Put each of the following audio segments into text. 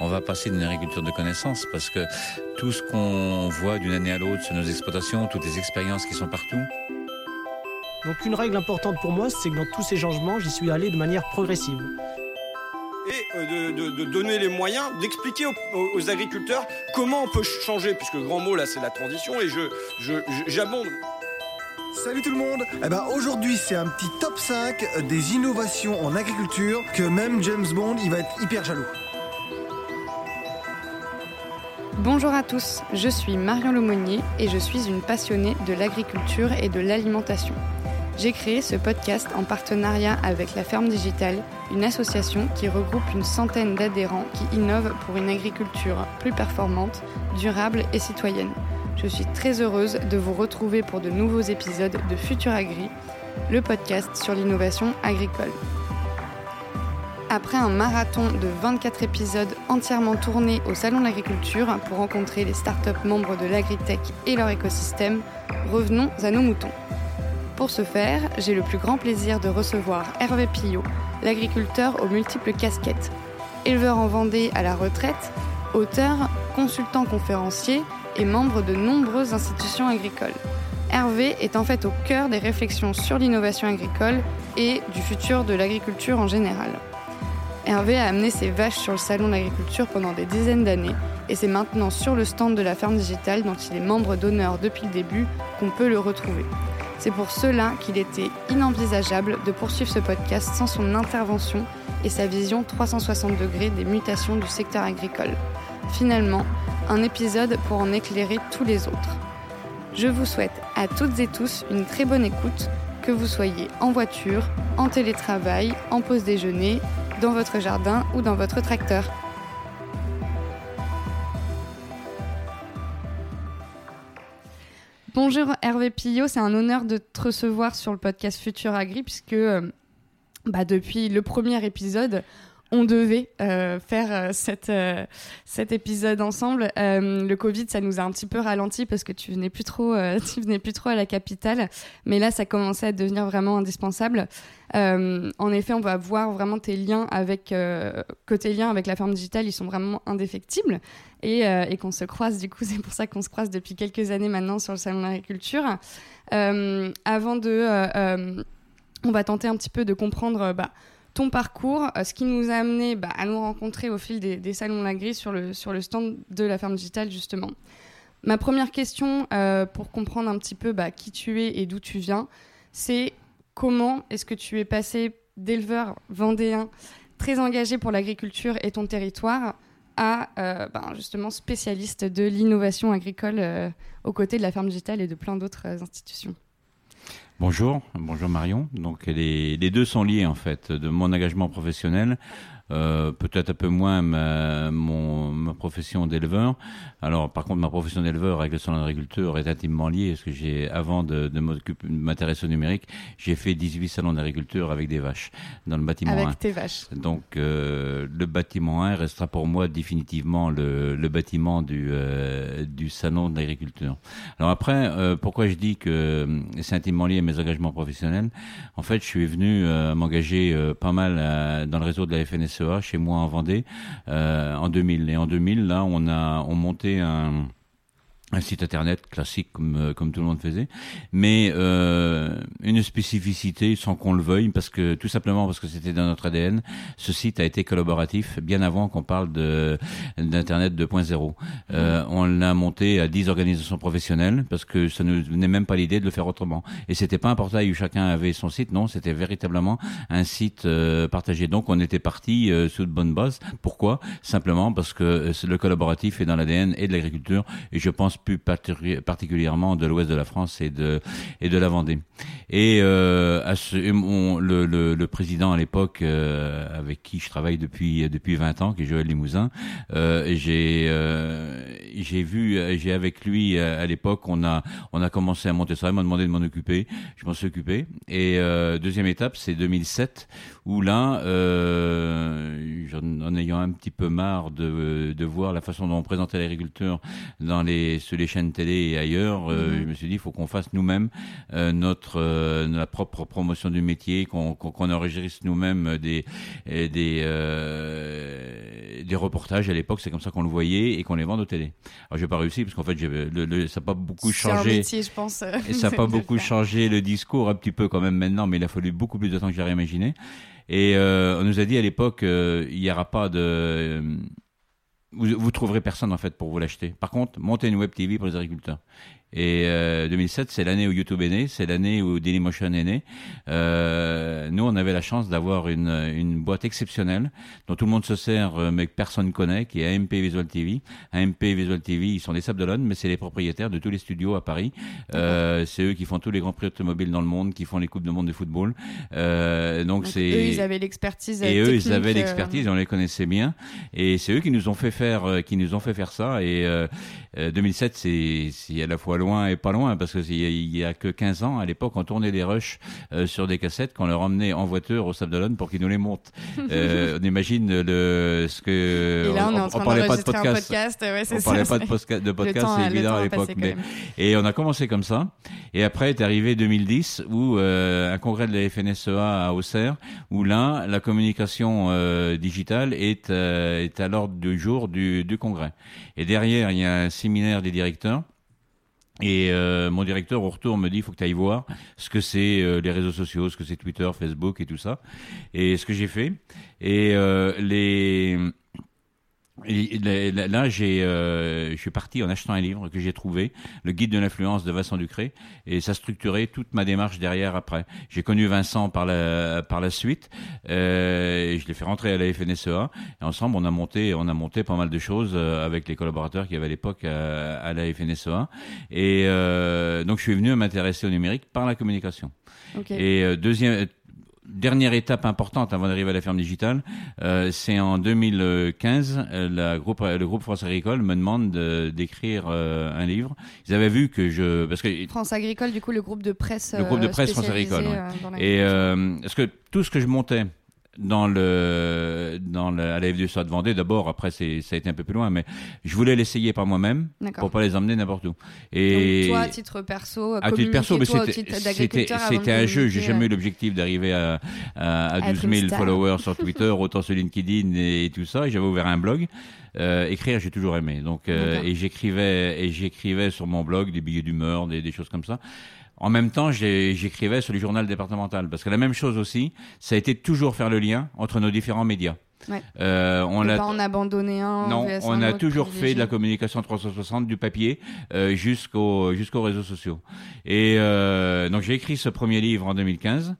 on va passer d'une agriculture de connaissance parce que tout ce qu'on voit d'une année à l'autre sur nos exploitations, toutes les expériences qui sont partout. Donc une règle importante pour moi, c'est que dans tous ces changements, j'y suis allé de manière progressive. Et euh, de, donner les moyens, d'expliquer aux, agriculteurs comment on peut changer, puisque le grand mot là c'est la transition, et je j'abonde. Salut tout le monde Eh ben aujourd'hui c'est un petit top 5 des innovations en agriculture que même James Bond il va être hyper jaloux. Bonjour à tous, je suis Marion Lemonnier et je suis une passionnée de l'agriculture et de l'alimentation. J'ai créé ce podcast en partenariat avec la Ferme Digitale, une association qui regroupe une centaine d'adhérents qui innovent pour une agriculture plus performante, durable et citoyenne. Je suis très heureuse de vous retrouver pour de nouveaux épisodes de Futur Agri, le podcast sur l'innovation agricole. Après un marathon de 24 épisodes entièrement tournés au Salon de l'Agriculture pour rencontrer les startups membres de l'agritech et leur écosystème, revenons à nos moutons. Pour ce faire, j'ai le plus grand plaisir de recevoir Hervé Pillot, l'agriculteur aux multiples casquettes. Éleveur en Vendée à la retraite, auteur, consultant conférencier, et membre de nombreuses institutions agricoles. Hervé est en fait au cœur des réflexions sur l'innovation agricole et du futur de l'agriculture en général. Hervé a amené ses vaches sur le salon de l'agriculture pendant des dizaines d'années et c'est maintenant sur le stand de la ferme digitale dont il est membre d'honneur depuis le début qu'on peut le retrouver. C'est pour cela qu'il était inenvisageable de poursuivre ce podcast sans son intervention et sa vision 360 degrés des mutations du secteur agricole. Finalement, un épisode pour en éclairer tous les autres. Je vous souhaite à toutes et tous une très bonne écoute, que vous soyez en voiture, en télétravail, en pause déjeuner, dans votre jardin ou dans votre tracteur. Bonjour Hervé Pillot, c'est un honneur de te recevoir sur le podcast Futur Agri puisque euh, bah, depuis le premier épisode, on devait euh, faire euh, euh, cet épisode ensemble. le Covid, ça nous a un petit peu ralenti parce que tu venais plus trop, tu venais plus trop à la capitale, mais là, ça commençait à devenir vraiment indispensable. en effet, on va voir vraiment tes liens avec tes liens avec la ferme digitale, ils sont vraiment indéfectibles et, et qu'on se croise. Du coup, c'est pour ça qu'on se croise depuis quelques années maintenant sur le salon de l'agriculture. avant de, on va tenter un petit peu de comprendre. Bah, ton parcours, euh, ce qui nous a amené bah, à nous rencontrer au fil des, salons Lagris sur le, sur le stand de la ferme digitale, justement. Ma première question, euh, pour comprendre un petit peu bah, qui tu es et d'où tu viens, c'est comment est-ce que tu es passé d'éleveur vendéen très engagé pour l'agriculture et ton territoire à euh, bah, justement spécialiste de l'innovation agricole aux côtés de la ferme digitale et de plein d'autres institutions? Bonjour, bonjour Marion. Donc les, les, deux sont liés en fait, de mon engagement professionnel euh, peut-être un peu moins ma, mon, ma profession d'éleveur. Alors, par contre, ma profession d'éleveur avec le salon d'agriculture est intimement liée, parce que j'ai, avant de, de m'intéresser au numérique, j'ai fait 18 salons d'agriculture avec des vaches dans le bâtiment avec 1. tes vaches. Donc, euh, le bâtiment 1 restera pour moi définitivement le, le bâtiment du, euh, du salon d'agriculture. Alors après, euh, pourquoi je dis que c'est intimement lié mes engagements professionnels En fait, je suis venu m'engager pas mal dans le réseau de la FNSE chez moi en Vendée euh, en 2000. Et en 2000, là, on a on monté un un site internet classique comme euh, comme tout le monde faisait, mais euh, une spécificité sans qu'on le veuille, parce que tout simplement parce que c'était dans notre ADN. Ce site a été collaboratif bien avant qu'on parle de d'internet 2.0. Euh, on l'a monté à 10 organisations professionnelles parce que ça ne venait même pas l'idée de le faire autrement. Et c'était pas un portail où chacun avait son site, non, c'était véritablement un site euh, partagé. Donc on était parti euh, sous de bonnes bases. Pourquoi? Simplement parce que le collaboratif est dans l'ADN et de l'agriculture, et je pense plus particulièrement de l'ouest de la France et de et de la Vendée. Et euh, à ce, le, le, le, président à l'époque euh, avec qui je travaille depuis depuis 20 ans, qui est Joël Limousin, euh, j'ai euh, j'ai vu j'ai avec lui à l'époque on a on a commencé à monter ça, il m'a demandé de m'en occuper, je m'en suis occupé. Et euh, deuxième étape c'est 2007 où là euh, en ayant un petit peu marre de de voir la façon dont on présentait l'agriculture dans les sur les chaînes télé et ailleurs, euh, mhm. je me suis dit, il faut qu'on fasse nous-mêmes euh, notre euh, la propre promotion du métier, qu'on qu'on enregistre nous-mêmes des des des reportages à l'époque, c'est comme ça qu'on le voyait et qu'on les vend aux télé. Alors j'ai pas réussi parce qu'en fait le, le, ça n'a pas beaucoup changé. Un métier, je pense. Et ça n'a pas beaucoup changé le discours, un petit peu quand même maintenant, mais il a fallu beaucoup plus de temps que j'aurais imaginé. Et on nous a dit à l'époque, il n'y aura pas de vous, vous trouverez personne en fait pour vous l'acheter. Par contre, montez une web TV pour les agriculteurs. Et 2007, euh, c'est l'année où YouTube est né, c'est l'année où Dailymotion est né. Euh, nous, on avait la chance d'avoir une, une boîte exceptionnelle dont tout le monde se sert, euh, mais que personne connaît, qui est AMP Visual TV. AMP Visual TV, ils sont des Sables d'Olonne, mais c'est les propriétaires de tous les studios à Paris. Euh, c'est eux qui font tous les grands prix automobiles dans le monde, qui font les coupes de monde de football. Euh, donc, c'est eux, ils avaient l'expertise. Et eux, ils avaient l'expertise, on les connaissait bien. Et c'est eux qui nous ont fait faire, qui nous ont fait faire ça. Et 2007, c'est à la fois loin et pas loin, parce qu'il y, a que 15 ans, à l'époque, on tournait des rushs euh, sur des cassettes qu'on leur emmenait en voiture au Sable d'Olonne pour qu'ils nous les montent. euh, on imagine le, ce que... Et là, on, on, on parlait pas de podcast. podcast ouais, on parlait pas de, podcast, de podcast, c'est évident à l'époque. Mais... Et on a commencé comme ça. Et après est arrivé 2010, où euh, un congrès de la FNSEA à Auxerre, où là, la communication digitale est, est à l'ordre du jour du, du congrès. Et derrière, il y a un séminaire des directeurs et euh, mon directeur au retour me dit il faut que tu ailles voir ce que c'est euh, les réseaux sociaux, ce que c'est Twitter, Facebook et tout ça. Et ce que j'ai fait. Et euh, les là, j'ai, euh, je suis parti en achetant un livre que j'ai trouvé, le guide de l'influence de Vincent Ducré, et ça structurait toute ma démarche derrière après. J'ai connu Vincent par la par la suite, euh, et je l'ai fait rentrer à la FNSEA, et ensemble on a monté on a monté pas mal de choses euh, avec les collaborateurs qui avaient à l'époque à, à, la FNSEA, et euh, donc je suis venu à m'intéresser au numérique par la communication. Okay. Et euh, deuxième dernière étape importante avant d'arriver à la ferme digitale, euh, c'est en 2015, euh, la groupe, le groupe France Agricole me demande d'écrire euh, un livre. Ils avaient vu que je... Parce que, France Agricole, du coup, le groupe de presse. Le groupe de presse France Agricole. Ouais. Et est-ce que tout ce que je montais dans le dans le, à la FDSA de Vendée d'abord après c'est ça a été un peu plus loin mais je voulais l'essayer par moi-même pour pas les emmener n'importe où. Et Donc toi à titre perso à titre perso mais c'était c'était un jeu. J'ai jamais eu l'objectif d'arriver à, à, à 12 000 followers sur Twitter autant sur LinkedIn et, tout ça j'avais ouvert un blog. Euh, écrire j'ai toujours aimé. Donc euh, et j'écrivais et j'écrivais sur mon blog des billets d'humeur des, des choses comme ça en même temps, j'écrivais sur le journal départemental. Parce que la même chose aussi, ça a été toujours faire le lien entre nos différents médias. Ouais. Euh, on a pas en abandonné un. Non, on a toujours fait de la communication 360 du papier euh, jusqu'aux jusqu'aux réseaux sociaux. Et euh, donc j'ai écrit ce premier livre en 2015.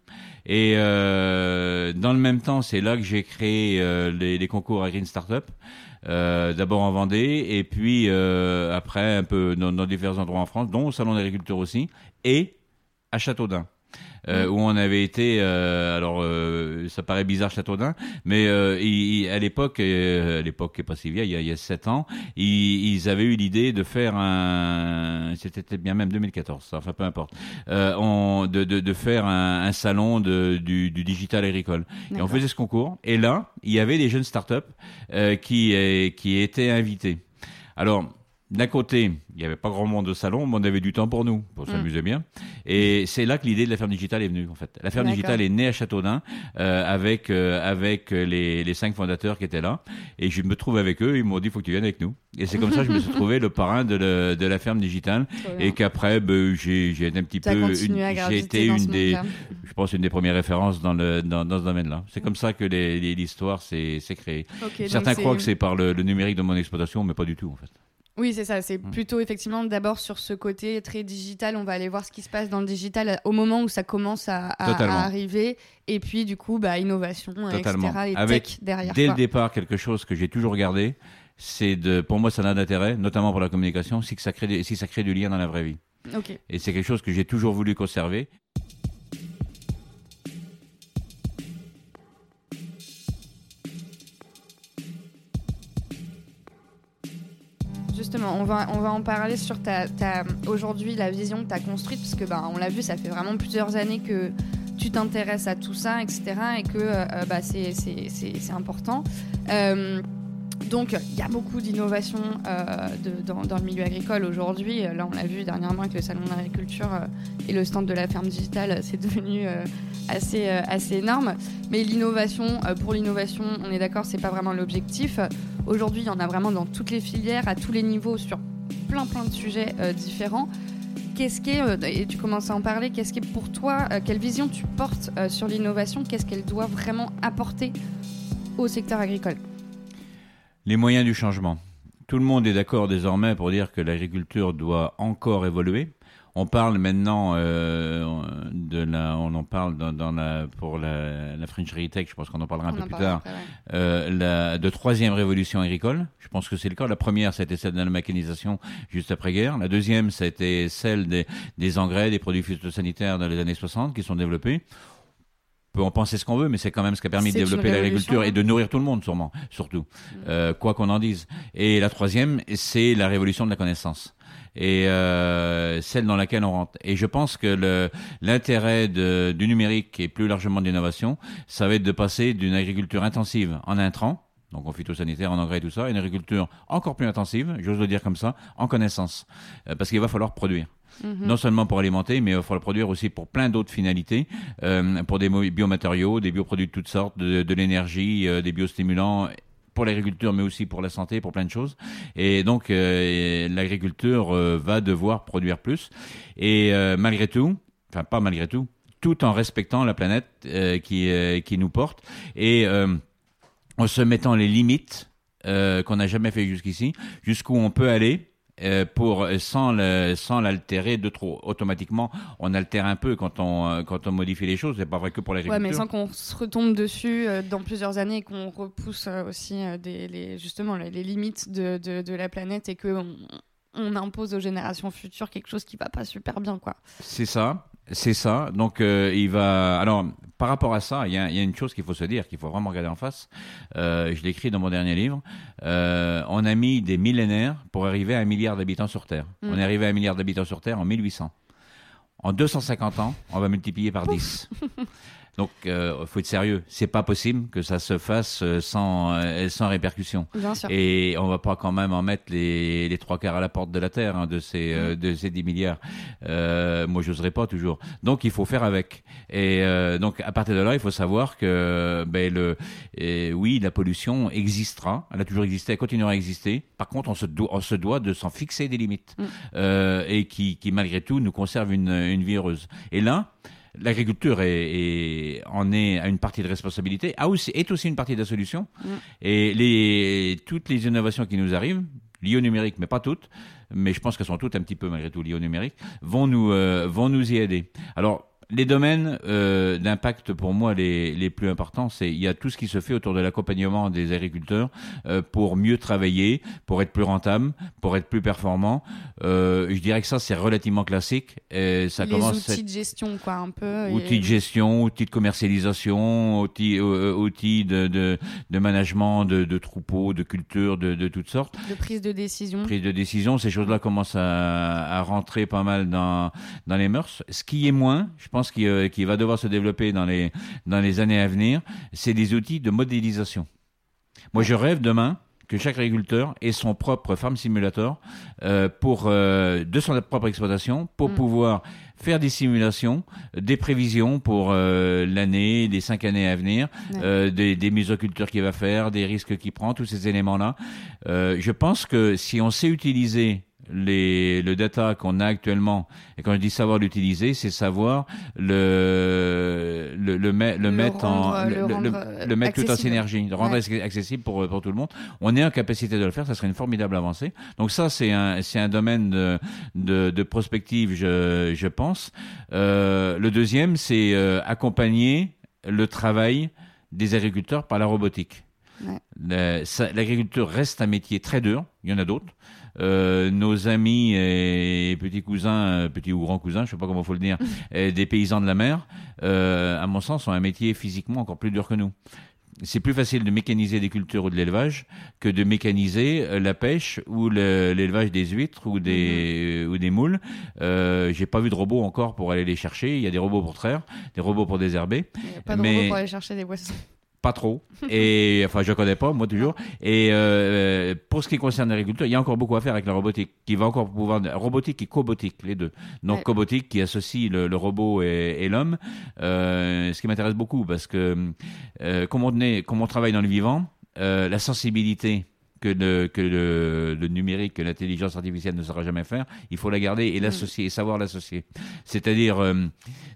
Et euh, dans le même temps, c'est là que j'ai créé les, les, concours à Green Startup. Euh, d'abord en Vendée et puis euh, après un peu dans, dans, différents endroits en France, dont au Salon d'agriculture aussi, et à Châteaudun euh, où on avait été. Euh, alors, euh, ça paraît bizarre, Châteaudun, mais euh, il, à l'époque, euh, à l'époque qui est pas si vieille, il y a, il y a 7 ans, ils, ils avaient eu l'idée de faire un. C'était bien même 2014, ça, enfin peu importe. On, de, de, de, faire un, un salon de, du, du, digital agricole. Et on faisait ce concours. Et là, il y avait des jeunes startups qui, qui étaient invités. Alors, d'un côté, il n'y avait pas grand monde au salon, mais on avait du temps pour nous, pour mm. s'amuser bien. Et c'est là que l'idée de la ferme digitale est venue, en fait. La ferme digitale est née à Châteaudun euh, avec euh, avec les, les cinq fondateurs qui étaient là. Et je me trouve avec eux, ils m'ont dit, il faut que tu viennes avec nous. Et c'est comme ça que je me suis trouvé le parrain de, le, de la ferme digitale. Et qu'après, ben, j'ai été un petit peu... J'ai été une des, je pense, une des premières références dans, le, dans, dans ce domaine-là. C'est comme ça que l'histoire s'est créée. Okay, Certains croient que c'est par le, le numérique de mon exploitation, mais pas du tout, en fait. Oui, c'est ça. C'est mm. plutôt effectivement d'abord sur ce côté très digital. On va aller voir ce qui se passe dans le digital au moment où ça commence à, à, arriver. Et puis, du coup, bah, innovation, Totalement. etc. Et Avec, tech derrière. Dès le départ, quelque chose que j'ai toujours gardé, c'est de, pour moi, ça n'a d'intérêt, notamment pour la communication, si, ça crée, si ça crée du lien dans la vraie vie. Okay. Et c'est quelque chose que j'ai toujours voulu conserver. Justement, on va, on va en parler sur ta, ta aujourd'hui la vision que tu as construite, parce que bah, on l'a vu, ça fait vraiment plusieurs années que tu t'intéresses à tout ça, etc. Et que euh, bah, c'est important. Euh, donc, il y a beaucoup d'innovation euh, dans, dans, le milieu agricole aujourd'hui. Là, on l'a vu dernièrement avec le salon d'agriculture euh, et le stand de la ferme digitale, c'est devenu euh, assez, euh, assez énorme. Mais l'innovation, pour l'innovation, on est d'accord, c'est pas vraiment l'objectif. Aujourd'hui, il y en a vraiment dans toutes les filières, à tous les niveaux, sur plein plein de sujets euh, différents. Qu'est-ce qui est, euh, et tu commences à en parler, qu'est-ce qui est pour toi, euh, quelle vision tu portes sur l'innovation? Qu'est-ce qu'elle doit vraiment apporter au secteur agricole? Les moyens du changement. Tout le monde est d'accord désormais pour dire que l'agriculture doit encore évoluer. On parle maintenant euh, de la, on en parle dans, dans la, pour la, la French Tech, je pense qu'on en parlera un On peu plus tard, après, ouais. euh, la, de troisième révolution agricole. Je pense que c'est le cas. La première, c'était celle de la mécanisation juste après-guerre. La deuxième, c'était celle des, des engrais, des produits phytosanitaires dans les années 60 qui sont développés. On peut en penser ce qu'on veut, mais c'est quand même ce qui a permis de développer l'agriculture et de nourrir tout le monde, sûrement, surtout, euh, quoi qu'on en dise. Et la troisième, c'est la révolution de la connaissance et euh, celle dans laquelle on rentre. Et je pense que le- l'intérêt du numérique et plus largement de l'innovation, ça va être de passer d'une agriculture intensive en intrants, donc en phytosanitaire, en engrais et tout ça, à une agriculture encore plus intensive, j'ose le dire comme ça, en connaissance. Euh, parce qu'il va falloir produire. Mhm. Non seulement pour alimenter, mais il va falloir produire aussi pour plein d'autres finalités, euh, pour des biomatériaux, des bioproduits de toutes sortes, de, de l'énergie, euh, des biostimulants pour l'agriculture, mais aussi pour la santé, pour plein de choses. Et donc, euh, l'agriculture euh, va devoir produire plus. Et euh, malgré tout, enfin pas malgré tout, tout en respectant la planète qui, qui nous porte et en se mettant les limites qu'on n'a jamais fait jusqu'ici, jusqu'où on peut aller. Euh, pour sans le, sans l'altérer de trop. Automatiquement on altère un peu quand on euh, quand on modifie les choses. C'est pas vrai que pour Ouais, l'agriculture. mais sans qu'on se retombe dessus euh, dans plusieurs années et qu'on repousse euh, aussi euh, des, les, justement les, les limites de, de, de la planète et qu'on on impose aux générations futures quelque chose qui va pas super bien, quoi. C'est ça, c'est ça. Donc euh, il va. Alors par rapport à ça, il y a, il y a une chose qu'il faut se dire, qu'il faut vraiment regarder en face. Euh, je l'écris dans mon dernier livre. Euh, on a mis des millénaires pour arriver à un milliard d'habitants sur Terre. Mm. On est arrivé à un milliard d'habitants sur Terre en 1800. En 250 ans, on va multiplier par 10. Donc, il faut être sérieux. C'est pas possible que ça se fasse euh, sans, euh, sans répercussion. Bien sûr. Et on va pas quand même en mettre les, les trois quarts à la porte de la Terre hein, de, ces, euh, de ces 10 milliards. Euh, moi, j'oserais pas toujours. Donc, il faut faire avec. Et euh, donc, à partir de là, il faut savoir que, ben, le, et oui, la pollution existera. Elle a toujours existé, elle continuera à exister. Par contre, on se doit, on se doit de s'en fixer des limites Mm. euh, et qui, qui, malgré tout, nous conserve une, une vie heureuse. Et là, L'agriculture est, est- en est à une partie de responsabilité, a aussi, est aussi une partie de la solution. Mm. Et les, toutes les innovations qui nous arrivent, liées au numérique, mais pas toutes, mais je pense qu'elles sont toutes un petit peu malgré tout liées au numérique, vont nous, euh, vont nous y aider. Alors, les domaines euh, d'impact pour moi les, les plus importants, c'est il y a tout ce qui se fait autour de l'accompagnement des agriculteurs euh, pour mieux travailler, pour être plus rentable, pour être plus performant. Euh, je dirais que ça c'est relativement classique. Et ça les commence à outils de gestion, quoi, un peu. et- Outils de gestion, outils de commercialisation, outils, euh, outils de, de, de management de, de troupeaux, de cultures, de, de toutes sortes. de prise de décision. Prise de décision, ces choses-là commencent à, à rentrer pas mal dans, dans les mœurs. Ce qui est moins, je pense qu'il euh, qu'il va devoir se développer dans les, dans les années à venir, c'est des outils de modélisation. Moi, je rêve demain que chaque agriculteur ait son propre farm simulator euh, pour euh, de son propre exploitation pour Mm. pouvoir faire des simulations, des prévisions pour euh, l'année, les cinq années à venir, Ouais. euh, des, des mésocultures qu'il va faire, des risques qu'il prend, tous ces éléments-là. Euh, je pense que si on sait utiliser les, le data qu'on a actuellement, et quand je dis savoir l'utiliser, c'est savoir le, le, le, met- le Le mettre en, rendre- le, le le- le- euh, le mettre tout en accessible. synergie, de rendre Ouais. accessible pour, pour tout le monde. On est en capacité de le faire, ça serait une formidable avancée. Donc ça, c'est un, c'est un domaine de, de, de prospective, je, je pense. Euh, le deuxième, c'est euh, accompagner le travail des agriculteurs par la robotique. Ouais. Le- L'agriculture reste un métier très dur, il y en a d'autres. Euh, nos amis et petits cousins, euh, petits ou grands cousins, je sais pas comment faut le dire, des paysans de la mer, euh, à mon sens, ont un métier physiquement encore plus dur que nous. C'est plus facile de mécaniser des cultures ou de l'élevage que de mécaniser la pêche ou le- l'élevage des huîtres ou des, ou des moules. Euh, J'ai pas vu de robots encore pour aller les chercher. Il y a des robots pour traire, des robots pour désherber. Il n'y a pas de mais- robot pour aller chercher des poissons. Pas trop. Et enfin, je connais pas, moi toujours. Et euh, pour ce qui concerne l'agriculture, il y a encore beaucoup à faire avec la robotique, qui va encore pouvoir robotique et cobotique, les deux. Donc Ouais. cobotique qui associe le, le robot et, et l'homme, euh, ce qui m'intéresse beaucoup parce que euh, comme on est, comme on travaille dans le vivant, euh, la sensibilité que le, que le, le numérique, que l'intelligence artificielle ne saura jamais faire, il faut la garder et l'associer, et savoir l'associer. C'est-à-dire euh,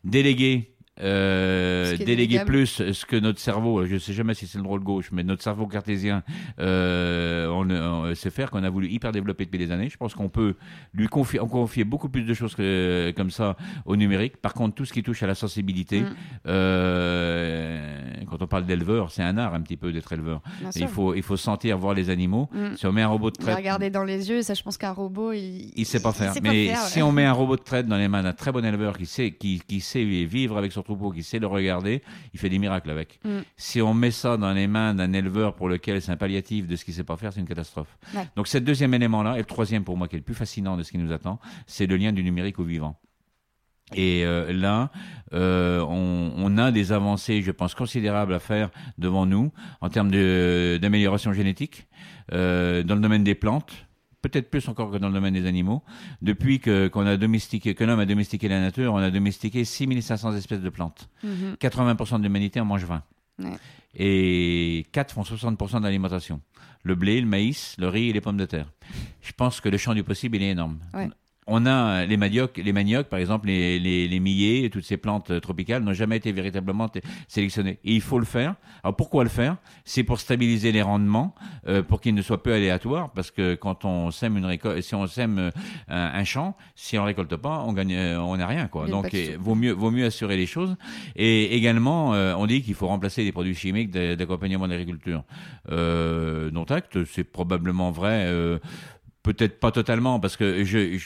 déléguer euh, déléguer plus ce que notre cerveau, je sais jamais si c'est le droit le gauche, mais notre cerveau cartésien euh, on, on sait faire, qu'on a voulu hyper développer depuis des années. Je pense qu'on peut lui confier, on confier beaucoup plus de choses que, comme ça au numérique. Par contre, tout ce qui touche à la sensibilité, Mm. euh, quand on parle d'éleveur, c'est un art un petit peu d'être éleveur. Il faut, il faut sentir, voir les animaux. Mm. Si on met un robot de traite, regarder dans les yeux, ça, je pense qu'un robot, il. il sait pas faire. sait Mais faire, si on met un robot de traite dans les mains d'un très bon éleveur qui sait, qui, qui sait vivre avec son troupeau, qui sait le regarder, il fait des miracles avec. Mm. Si on met ça dans les mains d'un éleveur pour lequel c'est un palliatif de ce qu'il sait pas faire, c'est une catastrophe. Ouais. Donc, ce deuxième élément-là, et le troisième pour moi qui est le plus fascinant de ce qui nous attend, c'est le lien du numérique au vivant. Et euh, là, euh, on, on a des avancées, je pense, considérables à faire devant nous en termes d'amélioration génétique euh, dans le domaine des plantes, peut-être plus encore que dans le domaine des animaux. Depuis que qu'on a domestiqué, que l'homme a domestiqué la nature, on a domestiqué 6500 espèces de plantes. Mhm. 80% de l'humanité en mange 20. Ouais. Et 4 font 60% de l'alimentation. Le blé, le maïs, le riz et les pommes de terre. Je pense que le champ du possible, il est énorme. Ouais. On a les maniocs, les maniocs, par exemple, les, les, les millets, toutes ces plantes euh, tropicales n'ont jamais été véritablement sélectionnées. Et il faut le faire. Alors pourquoi le faire? C'est pour stabiliser les rendements, euh, pour qu'ils ne soient peu aléatoires, parce que quand on sème une récolte, si on sème euh, un, un champ, si on récolte pas, on gagne, euh, on n'a rien, quoi. Donc euh, vaut mieux, vaut mieux assurer les choses. Et également, euh, on dit qu'il faut remplacer les produits chimiques d'a- d'accompagnement de l'agriculture. Euh, dont acte, c'est probablement vrai. Peut-être pas totalement, parce que je,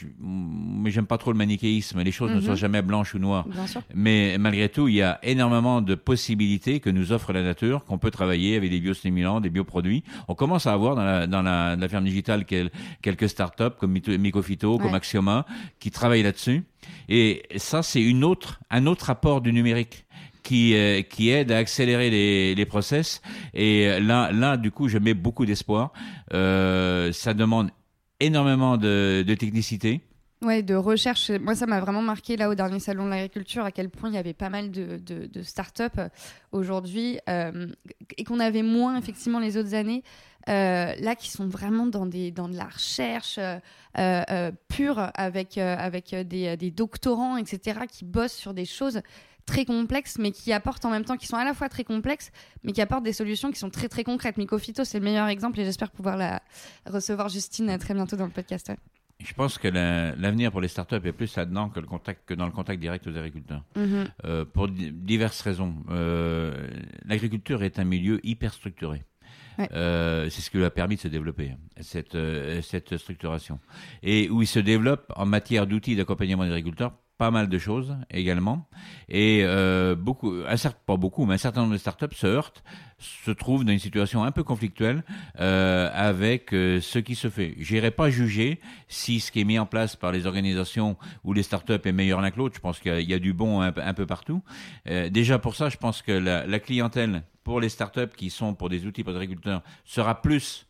j'aime pas trop le manichéisme. Les choses ne Mhm. sont jamais blanches ou noires. Bien sûr. Mais malgré tout, il y a énormément de possibilités que nous offre la nature, qu'on peut travailler avec des biostimulants, des bioproduits. On commence à avoir dans la, dans la, la ferme digitale quel- quelques startups comme Mycophyto, comme. Axioma, qui travaillent là-dessus. Et ça, c'est une autre, un autre apport du numérique qui, euh, qui aide à accélérer les, les process. Et euh, là, là, du coup, je mets beaucoup d'espoir. Euh, ça demande énormément de, de technicité. Ouais, de recherche. Moi, ça m'a vraiment marqué là au dernier salon de l'agriculture à quel point il y avait pas mal de, de, start-up euh, aujourd'hui euh, et qu'on avait moins effectivement les autres années. euh, là, qui sont vraiment dans, des, dans de la recherche pure avec, avec des doctorants, etc., qui bossent sur des choses très complexes, mais qui apportent en même temps, qui sont à la fois très complexes, mais qui apportent des solutions qui sont très très concrètes. Mycophyto, c'est le meilleur exemple et j'espère pouvoir la recevoir Justine très bientôt dans le podcast. ouais. Je pense que la- l'avenir pour les startups est plus là-dedans que, le contact, que dans le contact direct aux agriculteurs. Mhm. Euh, pour di- diverses raisons. Euh, L'agriculture est un milieu hyper structuré. Ouais. Euh, c'est ce qui lui a permis de se développer, cette, cette structuration. Et où il se développe en matière d'outils d'accompagnement des agriculteurs, pas mal de choses également. Et euh, beaucoup, un certain, pas beaucoup, mais un certain nombre de startups se heurtent, se trouvent dans une situation un peu conflictuelle euh, avec euh, ce qui se fait. J'irai pas juger si ce qui est mis en place par les organisations ou les startups est meilleur l'un que l'autre. Je pense qu'il y a- du bon un, un peu partout. Euh, déjà pour ça, je pense que la, la clientèle pour les startups qui sont pour des outils pour les agriculteurs sera plus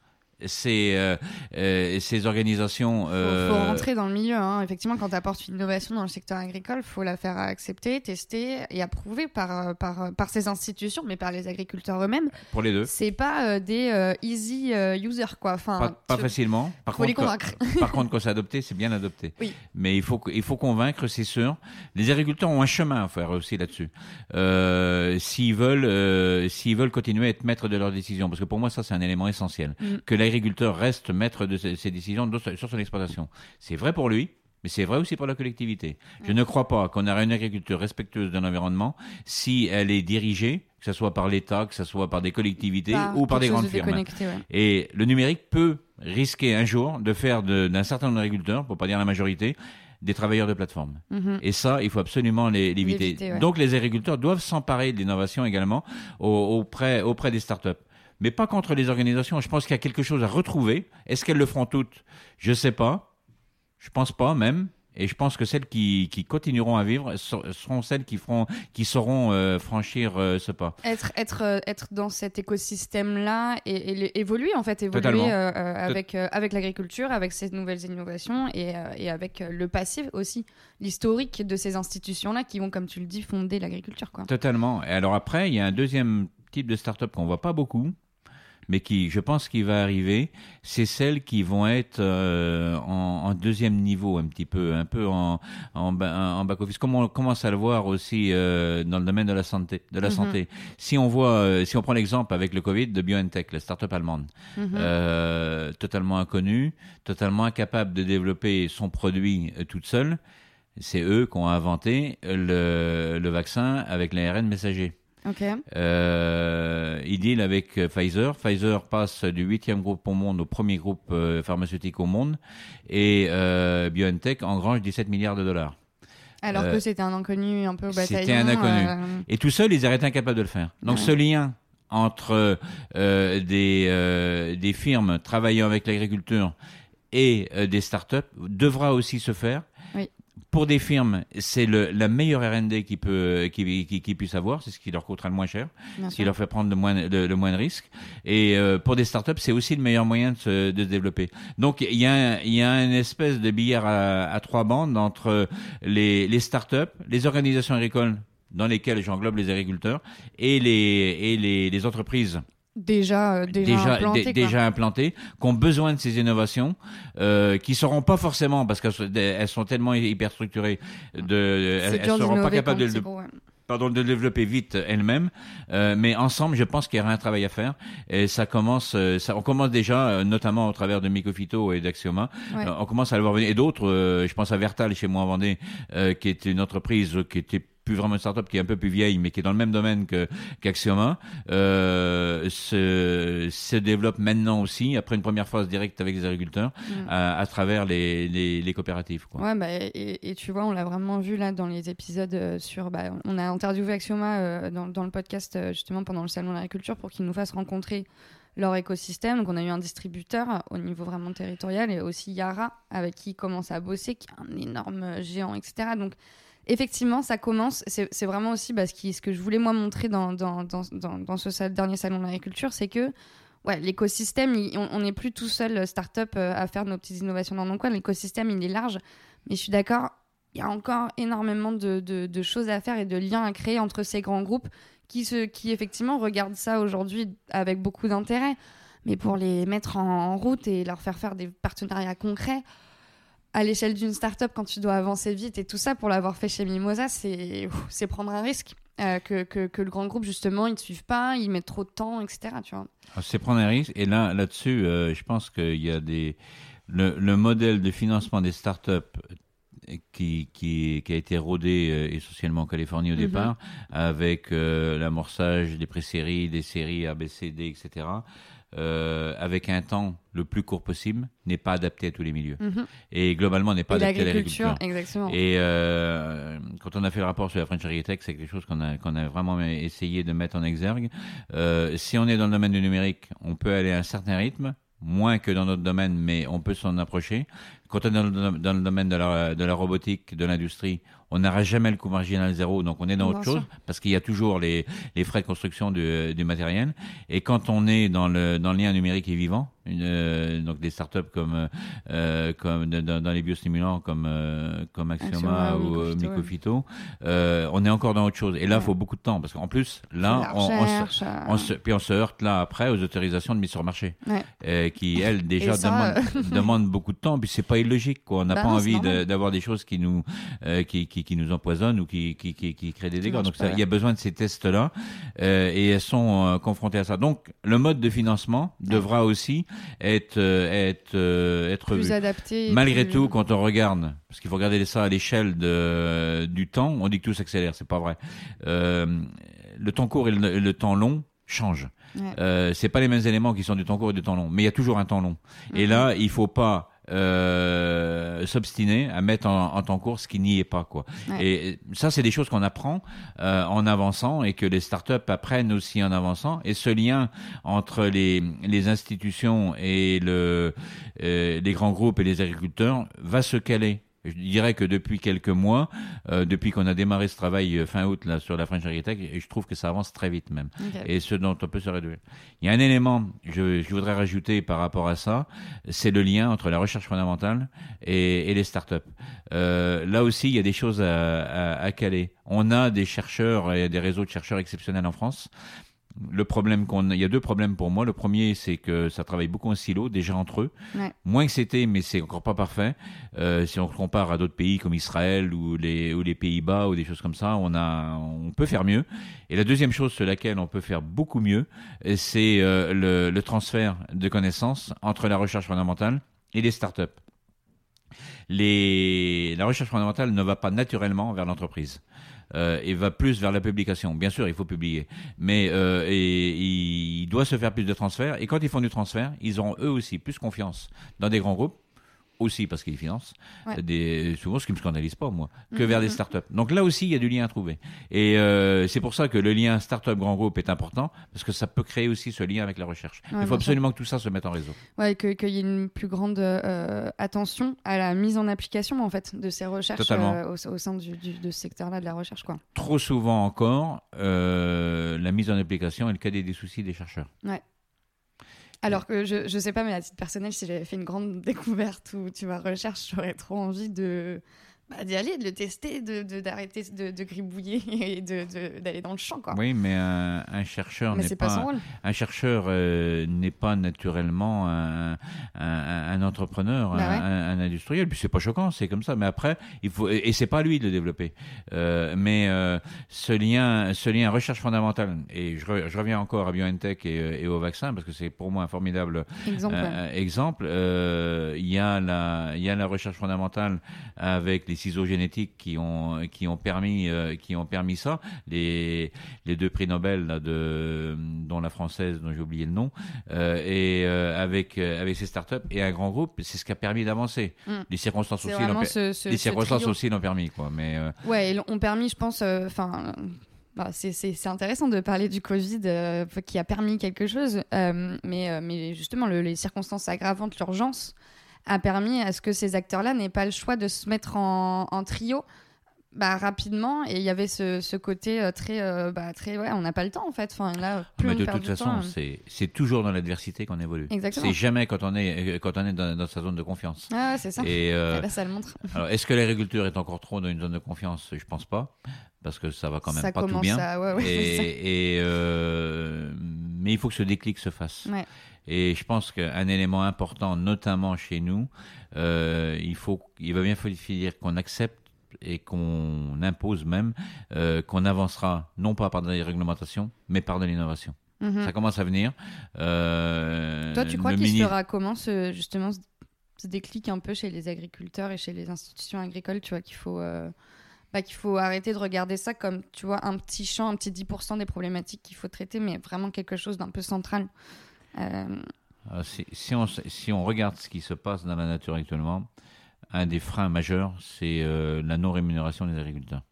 ces, euh, euh, ces organisations. faut, euh, faut rentrer dans le milieu. hein. Effectivement, quand tu apportes une innovation dans le secteur agricole, faut la faire accepter, tester et approuver par, par, par ces institutions, mais par les agriculteurs eux-mêmes. pour les deux. C'est pas des easy users, quoi. Enfin, Pas, pas tu- facilement. Par faut les quand- convaincre. par contre, quand c'est adopté, c'est bien adopté. Oui. Mais il faut, il faut convaincre, c'est sûr. Les agriculteurs ont un chemin à faire aussi là-dessus. S'ils veulent, s'ils veulent continuer à être maîtres de leurs décisions, parce que pour moi, ça, c'est un élément essentiel. Mm. Que l'agriculteur reste maître de ses, ses décisions sur son exploitation. C'est vrai pour lui. Mais c'est vrai aussi pour la collectivité. Je ne crois pas qu'on aura une agriculture respectueuse de l'environnement si elle est dirigée, que ce soit par l'État, que ce soit par des collectivités ou par des grandes de firmes. ouais. Et le numérique peut risquer un jour de faire d'un certain nombre d'agriculteurs, pour pas dire la majorité, des travailleurs de plateforme. Mhm. Et ça, il faut absolument les- l'éviter. Ouais. Donc les agriculteurs doivent s'emparer de l'innovation également au- auprès, auprès des startups. Mais pas contre les organisations. Je pense qu'il y a quelque chose à retrouver. Est-ce qu'elles le feront toutes? Je sais pas. Je pense pas même. Et je pense que celles qui, qui continueront à vivre ser- seront celles qui, feront, qui sauront euh, franchir euh, ce pas. Être, être, euh, être dans cet écosystème-là et, et évoluer, en fait, évoluer avec, avec l'agriculture, avec ces nouvelles innovations et, et avec le passif aussi, l'historique de ces institutions-là qui vont, comme tu le dis, fonder l'agriculture. Totalement. Et alors après, il y a un deuxième type de start-up qu'on voit pas beaucoup, mais qui, je pense, qui va arriver, c'est celles qui vont être euh, en, en, deuxième niveau un petit peu, un peu en, en, en back office, comme on commence à le voir aussi euh, dans le domaine de la santé. De la Mhm. santé. Si on voit, euh, si on prend l'exemple avec le Covid de BioNTech, la start-up allemande, Mhm. euh, totalement inconnue, totalement incapable de développer son produit toute seule. C'est eux qui ont inventé le, le vaccin avec l'ARN messager. Ok. Euh, ils deal avec euh, Pfizer. Pfizer passe du huitième groupe au monde au premier groupe euh, pharmaceutique au monde. Et euh, BioNTech engrange 17 milliards de dollars. Alors que c'était un inconnu un peu au bataillon. c'était un inconnu. Et tout seul, ils auraient été incapables de le faire. Donc Ouais. ce lien entre euh, des, euh, des firmes travaillant avec l'agriculture et euh, des startups devra aussi se faire. Oui. Pour des firmes, c'est le, la meilleure R&D qui peut qui, qui, qui puisse avoir, c'est ce qui leur coûtera le moins cher, ce qui leur fait prendre le moins le, le moins de risques. Et euh, pour des startups, c'est aussi le meilleur moyen de se, de se développer. Donc il y a y a une espèce de billard à, à trois bandes entre les les startups, les organisations agricoles dans lesquelles j'englobe les agriculteurs et les et les, les entreprises Déjà, euh, déjà, implanté, dé- quoi. déjà implantées, qui ont besoin de ces innovations, euh, qui seront pas forcément parce qu'elles sont- tellement hyper structurées, de, C'est elles, seront pas capables de, de- ouais. pardon, de le développer vite elles-mêmes, euh, mais ensemble, je pense qu'il y aura un travail à faire. Et ça commence, euh, ça, on commence déjà, euh, notamment au travers de Mycophyto et d'Axioma, Ouais. euh, on commence à le voir venir. Et d'autres, euh, je pense à Vertal chez moi en Vendée, euh, qui est une entreprise qui était plus vraiment une startup qui est un peu plus vieille, mais qui est dans le même domaine que qu'Axioma, euh, se, se développe maintenant aussi, après une première phase directe avec les agriculteurs, Mm. à, à travers les, les, les coopératives. Quoi. Ouais, bah, et, et tu vois, on l'a vraiment vu là dans les épisodes euh, sur. Bah, on a interviewé Axioma euh, dans, dans le podcast justement pendant le salon de l'agriculture pour qu'ils nous fassent rencontrer leur écosystème. Donc, on a eu un distributeur au niveau vraiment territorial et aussi Yara avec qui ils commencent à bosser, qui est un énorme géant, etc. Donc, effectivement, ça commence. C'est vraiment aussi bah, ce, que je voulais moi montrer dans, ce dernier salon de l'agriculture, c'est que l'écosystème, on n'est plus tout seul, euh, start-up, euh, à faire nos petites innovations dans nos coins. L'écosystème, il est large. Mais je suis d'accord, il y a encore énormément de, choses à faire et de liens à créer entre ces grands groupes qui effectivement regardent ça aujourd'hui avec beaucoup d'intérêt. Mais pour les mettre en, en route et leur faire faire des partenariats concrets, à l'échelle d'une start-up, quand tu dois avancer vite et tout ça, pour l'avoir fait chez Mimosa, c'est prendre un risque. Euh, que, que, que le grand groupe, justement, ils ne suivent pas, ils mettent trop de temps, etc. Tu vois. Alors, C'est prendre un risque. Et là, là-dessus, euh, je pense qu'il y a des le, le modèle de financement des startups qui, qui, qui a été rodé euh, essentiellement en Californie au Mhm. départ, avec l'amorçage des pré-séries, des séries A, B, C, D, etc., euh, avec un temps le plus court possible, n'est pas adapté à tous les milieux. Mhm. Et globalement, n'est pas Et adapté à l'agriculture, exactement. Et euh, quand on a fait le rapport sur la French Agritech, c'est quelque chose qu'on a, vraiment essayé de mettre en exergue. Euh, si on est dans le domaine du numérique, on peut aller à un certain rythme, moins que dans notre domaine, mais on peut s'en approcher. Quand on est dans le, dans le domaine de la, de la robotique, de l'industrie, on n'aura jamais le coût marginal zéro, donc on est dans Bien autre sûr. chose, parce qu'il y a toujours les, les frais de construction du, du matériel. Et quand on est dans le, dans le lien numérique et vivant, une, euh, donc des startups comme, euh, comme de- dans, dans les biostimulants comme, euh, comme Axioma, Axioma ou euh, Mycophyto, Mycophyto, euh, on est encore dans autre chose. Et là, il Ouais. faut beaucoup de temps, parce qu'en plus, là, on, on se, euh, on se, puis on se heurte là après aux autorisations de mise sur marché, Ouais. euh, qui elles déjà ça, demandent, demandent beaucoup de temps. Puis c'est pas illogique, quoi. On n'a Bah pas non, envie de- d'avoir des choses qui nous, euh, qui, qui, qui nous empoisonnent ou qui, qui, qui, qui créent des dégâts. Donc ça, il y a besoin de ces tests-là, euh, et elles sont euh, confrontées à ça. Donc le mode de financement devra aussi être, euh, être, être plus adapté. Malgré plus- tout, quand on regarde, parce qu'il faut regarder ça à l'échelle de, du temps, on dit que tout s'accélère, c'est pas vrai. Le temps court et le, le temps long changent. Ouais. Euh, c'est pas les mêmes éléments qui sont du temps court et du temps long, mais il y a toujours un temps long. Et Mhm. là, il faut pas euh, s'obstiner à mettre en, en temps court ce qui n'y est pas quoi. Ouais. Et ça, c'est des choses qu'on apprend euh, en avançant et que les startups apprennent aussi en avançant. Et ce lien entre les, les institutions et le, euh, les grands groupes et les agriculteurs va se caler. Je dirais que depuis quelques mois, euh, depuis qu'on a démarré ce travail euh, fin août là sur la French et je trouve que ça avance très vite même et ce dont on peut se réduire. Il y a un élément, je, je voudrais rajouter par rapport à ça, c'est le lien entre la recherche fondamentale et, et les startups. Euh, là aussi, il y a des choses à, à, à caler. On a des chercheurs et des réseaux de chercheurs exceptionnels en France. Le problème qu'on, il y a deux problèmes pour moi. Le premier, c'est que ça travaille beaucoup en silo, déjà entre eux. Ouais. Moins que c'était, mais c'est encore pas parfait. Euh, si on compare à d'autres pays comme Israël ou les, ou les Pays-Bas ou des choses comme ça, on a, on peut faire mieux. Et la deuxième chose sur laquelle on peut faire beaucoup mieux, euh, c'est euh, le, le transfert de connaissances entre la recherche fondamentale et les startups. Les, la recherche fondamentale ne va pas naturellement vers l'entreprise. Euh, et va plus vers la publication. Bien sûr, il faut publier, mais euh, il doit se faire plus de transferts. Et quand ils font du transfert, ils auront eux aussi plus confiance dans des grands groupes aussi parce qu'ils financent Ouais. des souvent ce qui me scandalise pas moi que Mhm, vers des mhm. startups. Donc là aussi il y a du lien à trouver. Et euh, c'est pour ça que le lien startup grand groupe est important parce que ça peut créer aussi ce lien avec la recherche. Ouais, il faut absolument que tout ça se mette en réseau. Ouais, que- qu'il y ait une plus grande euh, attention à la mise en application en fait de ces recherches euh, au, au sein du, du- de ce secteur-là de la recherche quoi. trop souvent encore euh, la mise en application est le cadet des soucis des chercheurs Alors que je, je sais pas, mais à titre personnel, si j'avais fait une grande découverte ou tu vois recherche, j'aurais trop envie de bah, d'y aller, de le tester, de d'arrêter de, de gribouiller et d'aller dans le champ quoi. oui mais un, un chercheur n'est pas, pas rôle. un chercheur euh, n'est pas naturellement un, un, un entrepreneur, Bah un, ouais. un- un industriel. Puis c'est pas choquant, c'est comme ça. Mais après, il faut et c'est pas à lui de le développer. Euh, mais euh, ce lien, ce lien recherche fondamentale. Et je, re- je reviens encore à BioNTech et, et au vaccin parce que c'est pour moi un formidable Exemple. exemple, il y a la, il y a la recherche fondamentale avec les ciseaux génétiques qui ont, qui ont permis, euh, qui ont permis ça. Les, les deux prix Nobel là, de, dont la française, dont j'ai oublié le nom, euh, et euh, avec, avec ces startups et un grand groupe, c'est ce qui a permis d'avancer. Mm. Les circonstances aussi, l'ont ce, ce, les ce circonstances aussi l'ont permis, quoi. Mais euh, Ouais, ils ont permis, je pense, enfin, c'est c'est- c'est intéressant de parler du Covid euh, qui a permis quelque chose, mais, mais justement, le- les circonstances aggravantes, l'urgence, a permis à ce que ces acteurs-là n'aient pas le choix de se mettre en, en trio. Bah, rapidement et il y avait ce, ce côté euh, très euh, bah, très ouais on n'a pas le temps en fait enfin là plus mais de toute façon, euh. c'est toujours dans l'adversité qu'on évolue. C'est jamais quand on est, quand on est dans, dans sa zone de confiance. ah ouais, c'est ça Et, Et là ça le montre Alors, est-ce que l'agriculture est encore trop dans une zone de confiance? Je pense pas, parce que ça va quand même ça pas tout commence bien. à ouais, et, et, mais il faut que ce déclic se fasse. Et je pense qu'un élément important, notamment chez nous, euh, il faut, il va bien falloir dire qu'on accepte et qu'on impose même euh, qu'on avancera non pas par des réglementations, mais par de l'innovation. Mhm. Ça commence à venir. Euh, Toi, tu crois qu'il ministre- fera comment ce, justement ce, ce déclic un peu chez les agriculteurs et chez les institutions agricoles Tu vois qu'il faut, euh, bah, qu'il faut arrêter de regarder ça comme tu vois un petit champ, un petit 10% des problématiques qu'il faut traiter, mais vraiment quelque chose d'un peu central? Euh, Alors, si, si on, si on regarde ce qui se passe dans la nature actuellement, un des freins majeurs, c'est euh, la non-rémunération des agriculteurs.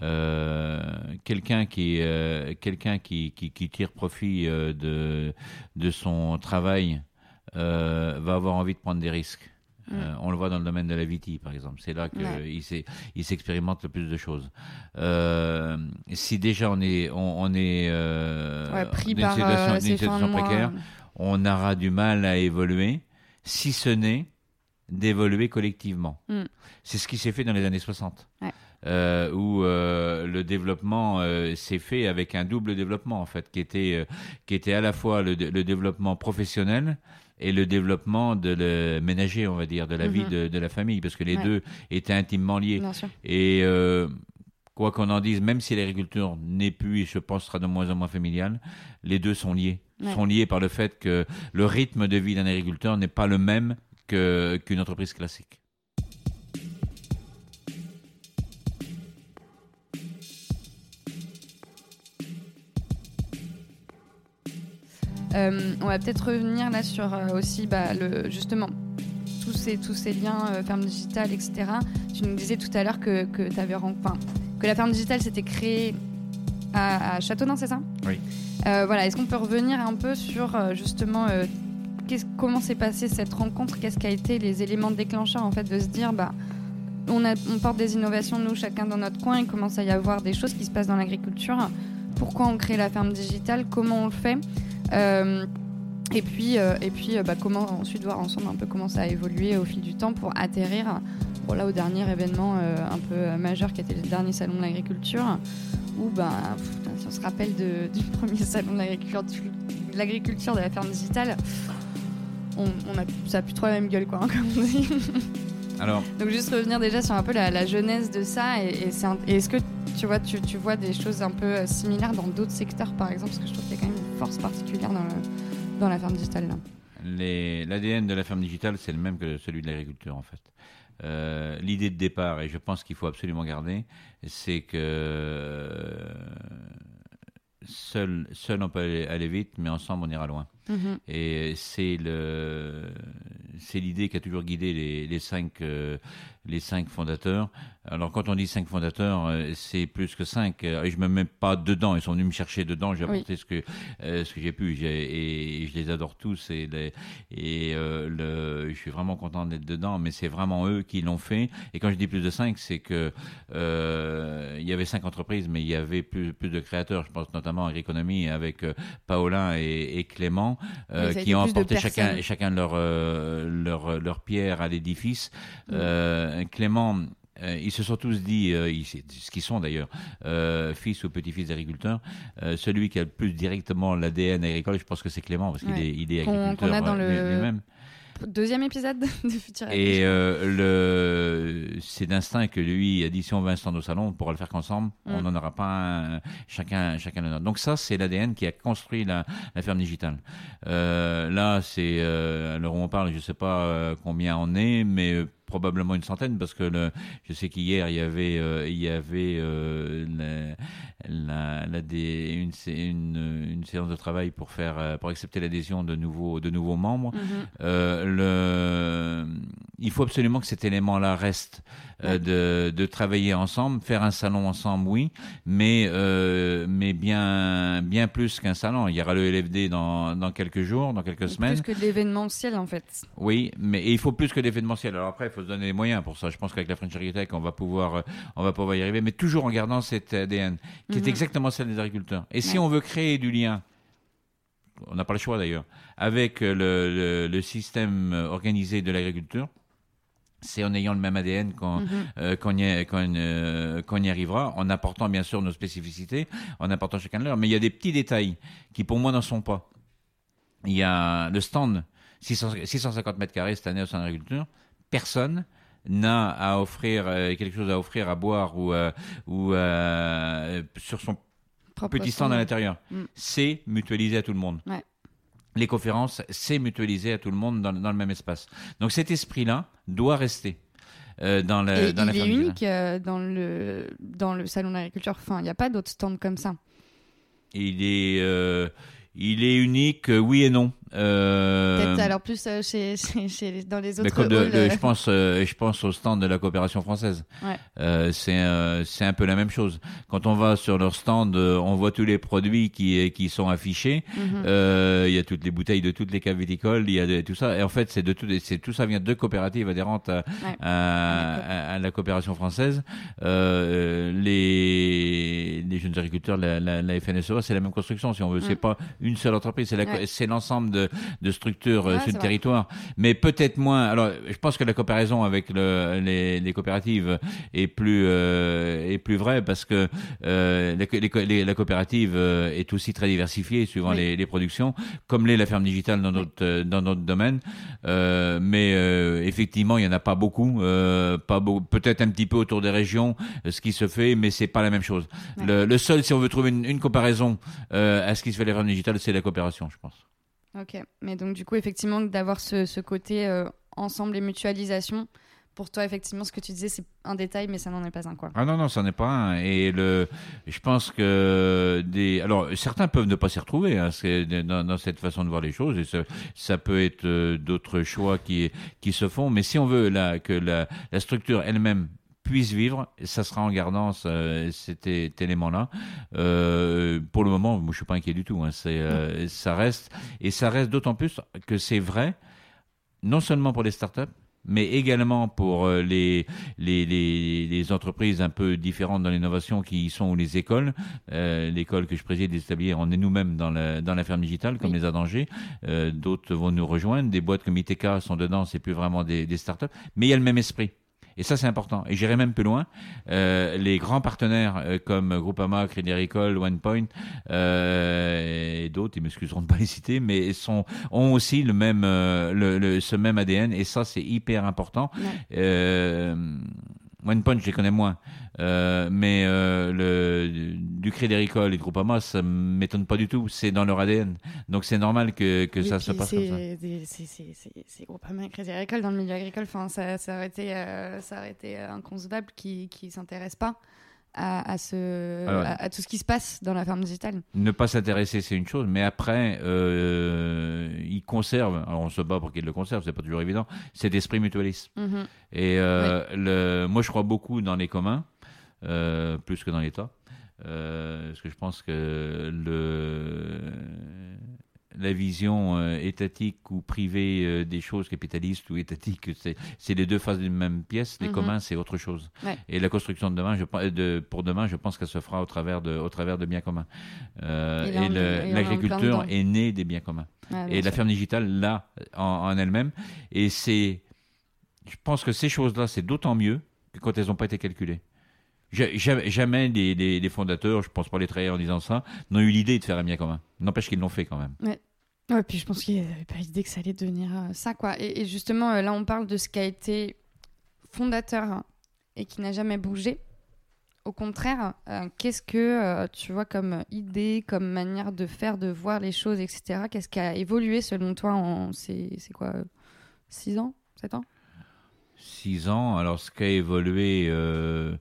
Euh, quelqu'un qui, euh, quelqu'un qui, qui, qui tire profit euh, de, de son travail va avoir envie de prendre des risques. Mm. Euh, on le voit dans le domaine de la vitie, par exemple. C'est là qu'il il s'expérimente le plus de choses. Euh, si déjà on est, on, on est euh, Ouais, pris dans une par situation, une précaire, on aura du mal à évoluer, si ce n'est d'évoluer collectivement. Mm. C'est ce qui s'est fait dans les années 60, Ouais. euh, où euh, le développement euh, s'est fait avec un double développement, en fait, qui était, qui était à la fois le développement professionnel et le développement de le ménager, on va dire, de la vie Mhm. de, de la famille, parce que les Ouais. deux étaient intimement liés. Bien sûr. Et euh, quoi qu'on en dise, même si l'agriculture n'est plus, et je pense sera de moins en moins familiale, les deux sont liés. Ouais. Sont liés par le fait que le rythme de vie d'un agriculteur n'est pas le même qu'une entreprise classique. Euh, on va peut-être revenir là sur euh, aussi bah, le, justement tous ces, tous ces liens euh, ferme digitale, etc. Tu nous disais tout à l'heure que, que, enfin, que la ferme digitale s'était créée à, à Châteaudun, c'est ça? Oui. Voilà, est-ce qu'on peut revenir un peu sur justement comment s'est passée cette rencontre? Qu'est-ce qui a été les éléments déclencheurs en fait de se dire bah on, a, on porte des innovations nous chacun dans notre coin, il commence à y avoir des choses qui se passent dans l'agriculture. Pourquoi on crée la ferme digitale? Comment on le fait? Et puis, euh, et puis euh, bah, comment ensuite voir ensemble un peu comment ça a évolué au fil du temps pour atterrir bon, là, au dernier événement euh, un peu euh, majeur qui était le dernier salon de l'agriculture où bah, pff, putain, se rappelle de, du premier salon de l'agriculture, de la ferme digitale, on, on a, ça a plus trop la même gueule, quoi, hein, comme on dit. Alors, Donc juste revenir déjà sur un peu la, la jeunesse de ça, et, et c'est un- et est-ce que tu vois, tu, tu vois des choses un peu euh, similaires dans d'autres secteurs, par exemple, parce que je trouve qu'il y a quand même force particulière dans, la ferme digitale l'ADN de la ferme digitale, c'est le même que celui de l'agriculture, en fait. Euh, L'idée de départ, et je pense qu'il faut absolument garder, c'est que euh, seul, seul on peut aller vite, mais ensemble on ira loin. Mhm. Et c'est le, c'est l'idée qui a toujours guidé les, les cinq, euh, les cinq fondateurs. Alors quand on dit cinq fondateurs, euh, c'est plus que cinq. Et je me mets pas dedans. Ils sont venus me chercher dedans. J'ai Oui. apporté ce que, euh, ce que j'ai pu. Et je les adore tous. Et, les- et le, je suis vraiment content d'être dedans. Mais c'est vraiment eux qui l'ont fait. Et quand je dis plus de cinq, c'est que il y avait cinq entreprises, mais il y avait plus, plus de créateurs. Je pense notamment à Agriconomie avec Paolin et, et Clément, euh, qui ont apporté chacun, personnes. chacun leur, euh, leur, leur pierre à l'édifice. Euh, Clément, euh, ils se sont tous dit, euh, ils- ce qu'ils sont d'ailleurs, euh, fils ou petit-fils d'agriculteurs. Euh, celui qui a le plus directement l'ADN agricole, je pense que c'est Clément, parce qu'il Ouais. est, il est agriculteur euh, lui-même. Deuxième épisode de Futur Et euh, le, c'est d'instinct que lui a dit si on veut un stand au salon, on pourra le faire qu'ensemble. On Mm. n'en aura pas un- chacun, chacun le nôtre. Donc ça, c'est l'ADN qui a construit la, la ferme digitale. Euh, là, c'est euh, l'heure où on parle, je sais pas euh, combien on est, mais euh, probablement une centaine parce que le, je sais qu'hier il y avait euh, il y avait euh, la, la, la des- une, une, une séance de travail pour faire euh, pour accepter l'adhésion de nouveaux de nouveaux membres. Mhm. Euh, le, il faut absolument que cet élément-là reste, de, de travailler ensemble, faire un salon ensemble, oui, mais mais bien bien plus qu'un salon. Il y aura le LFD dans, dans quelques jours, dans quelques semaines. Plus que de l'événementiel en fait. Oui, mais et il faut plus que l'événementiel. Alors après, il faut se donner les moyens pour ça. Je pense qu'avec la French Agritech, on va pouvoir, euh, on va pouvoir y arriver, mais toujours en gardant cet ADN, qui est Mhm. exactement celle des agriculteurs. Et si on veut créer du lien, on n'a pas le choix d'ailleurs, avec le, le, le système euh, organisé de l'agriculture, c'est en ayant le même ADN qu'on euh, qu'on y, euh, qu'on y arrivera, en apportant bien sûr nos spécificités, en apportant chacun de leur. Mais il y a des petits détails qui pour moi n'en sont pas. Il y a le stand, 600 650 mètres carrés cette année au centre d'agriculture. Personne n'a à offrir euh, quelque chose à offrir à boire ou, euh, ou euh, sur son Propre petit stand à l'intérieur. Mm. C'est mutualisé à tout le monde. Ouais. Les conférences, c'est mutualisé à tout le monde dans, dans le même espace. Donc cet esprit-là doit rester euh, dans la, Et dans il est unique euh, dans le dans le salon d'agriculture. Enfin, il n'y a pas d'autres stands comme ça. Il est, euh, il est unique, oui et non. Euh, Peut-être alors plus euh, chez, chez, chez- dans les autres halls, euh, je pense, je pense au stand de la coopération française. Ouais. Euh, c'est, euh, c'est un peu la même chose. Quand on va sur leur stand, euh, on voit tous les produits qui, qui sont affichés. Euh, Il y a toutes les bouteilles de toutes les caves viticoles, il y a de, tout ça. Et en fait, c'est de tout, c'est tout ça vient de coopératives adhérentes à, Ouais. à, à- à la coopération française. Euh, les, les jeunes agriculteurs, la, la, la FNSEA, c'est la même construction. Si on veut, c'est Mm. pas une seule entreprise, c'est la, Ouais. c'est l'ensemble de, de structures euh, sur le vrai. territoire. Mais peut-être moins. Alors, je pense que la comparaison avec le, les, les coopératives est plus euh, est plus vraie parce que euh, les, les- les- la coopérative est aussi très diversifiée suivant Oui. les, les productions, comme l'est la ferme digitale dans notre dans notre domaine. Euh, mais effectivement, il y en a pas beaucoup, pas peut-être un petit peu autour des régions, ce qui se fait, mais c'est pas la même chose. Ouais. Le, le seul, si on veut trouver une, une comparaison à ce qui se fait à la ferme digitale, c'est la coopération, je pense. Ok, mais donc du coup, effectivement, d'avoir ce, ce côté euh, ensemble et mutualisation, pour toi, effectivement, ce que tu disais, c'est un détail, mais ça n'en est pas un, quoi. Ah non, non, ça n'est pas un. Et le, je pense que des. Alors, certains peuvent ne pas s'y retrouver hein, dans, cette façon de voir les choses, et ça, ça peut être euh, d'autres choix qui, qui se font. Mais si on veut là, que la structure elle-même puisse vivre, ça sera en gardant ce- cet, élément-là. Euh, pour le moment, moi, je suis pas inquiet du tout. Hein, c'est, euh, ça reste, et ça reste d'autant plus que c'est vrai, non seulement pour les startups, mais également pour euh, les, les, les, les entreprises un peu différentes dans l'innovation qui y sont ou les écoles. Euh, L'école que je préside, les établir, on est nous-mêmes dans la, dans la ferme digitale, comme Oui. les Adangers. Euh, D'autres vont nous rejoindre. Des boîtes comme ITK sont dedans, c'est plus vraiment des, des startups. Mais il y a le même esprit. Et ça, c'est important. Et j'irai même plus loin. Euh, les grands partenaires euh, comme Groupama, Crédit Agricole, OnePoint euh, et d'autres, ils m'excuseront de pas les citer, mais sont, ont aussi le même, euh, le, le- ce même ADN. Et ça, c'est hyper important. Ouais. Euh, OnePoint, je les connais moins. Euh, mais euh, le, du Crédit Agricole et du Groupama, ça m'étonne pas du tout. C'est dans leur ADN. Donc c'est normal que, que Oui, ça se passe comme ça. c'est Groupama et Crédit Agricole dans le milieu agricole. Enfin, ça, ça aurait été, euh, ça aurait été euh, inconcevable qui ne s'intéressent pas à, à, ce, ouais. à, à tout ce qui se passe dans la ferme digitale. Ne pas s'intéresser, c'est une chose, mais après, euh, ils conservent, alors on se bat pour qu'ils le conservent, c'est pas toujours évident, cet esprit mutualiste. Mhm. Et euh, le, moi, je crois beaucoup dans les communs, euh, plus que dans l'État, euh, parce que je pense que le, la vision euh, étatique ou privée euh, des choses capitalistes ou étatiques, c'est, les deux faces d'une même pièce. Les Mhm. communs, c'est autre chose. Ouais. Et la construction de demain, je, pen- de, pour demain, je pense qu'elle se fera au travers de, au travers de biens communs. Euh, Et l'agriculture est née des biens communs. Et la sûr. ferme digitale, là, en, en elle-même. Et c'est. Je pense que ces choses-là, c'est d'autant mieux que quand elles n'ont pas été calculées. Ja- ja- Jamais les, les- les fondateurs, je pense pas les trahir en disant ça, n'ont eu l'idée de faire un bien commun. N'empêche qu'ils l'ont fait quand même. Ouais, puis je pense qu'il n'avait pas l'idée que ça allait devenir euh, ça, quoi. Et, et justement, euh, là, on parle de ce qui a été fondateur hein, et qui n'a jamais bougé. Au contraire, euh, qu'est-ce que euh, tu vois comme idée, comme manière de faire, de voir les choses, etc. Qu'est-ce qui a évolué selon toi en c'est c'est quoi 6 ans 7 ans? Six ans, alors ce qui a évolué, euh,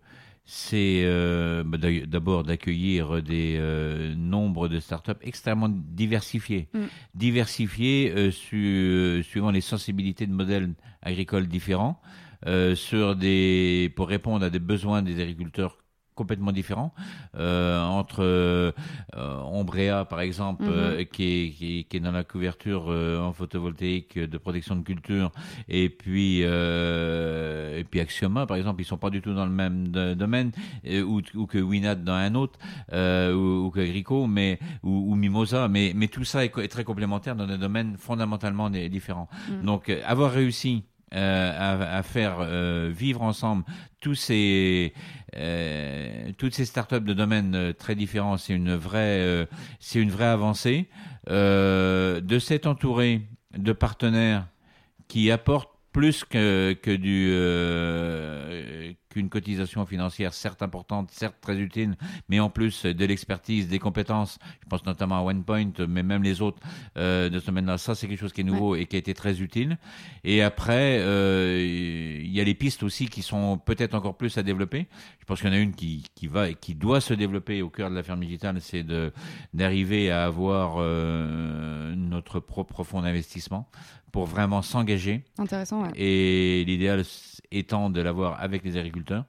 c'est euh, bah, d'abord d'accueillir des euh, nombres de startups extrêmement diversifiés. Mm. Diversifiés euh, su- suivant les sensibilités de modèles agricoles différents, sur des, pour répondre à des besoins des agriculteurs complètement différents euh, entre euh, Ombrea par exemple Mhm. euh, qui, est, qui, est, qui est dans la couverture euh, en photovoltaïque de protection de culture et puis et puis Axioma par exemple ils sont pas du tout dans le même domaine ou, ou que Winat dans un autre ou, ou que Agrico mais ou, ou Mimosa mais mais tout ça est, très complémentaire dans des domaines fondamentalement différents Mm. donc avoir réussi à, à faire euh, vivre ensemble tous ces euh, toutes ces startups de domaines euh, très différents, c'est une vraie euh, c'est une vraie avancée. Euh, de s'être entouré de partenaires qui apportent plus que, que du euh, qu'une cotisation financière certes importante, certes très utile, mais en plus de l'expertise, des compétences. Je pense notamment à OnePoint, mais même les autres euh, de ce domaine-là. Ça, c'est quelque chose qui est nouveau et qui a été très utile. Et après, euh, il y a les pistes aussi qui sont peut-être encore plus à développer. Je pense qu'il y en a une qui, qui va et qui doit se développer au cœur de la ferme digitale, c'est d'arriver à avoir euh, notre propre fonds d'investissement pour vraiment s'engager Intéressant, ouais. et l'idéal étant de l'avoir avec les agriculteurs.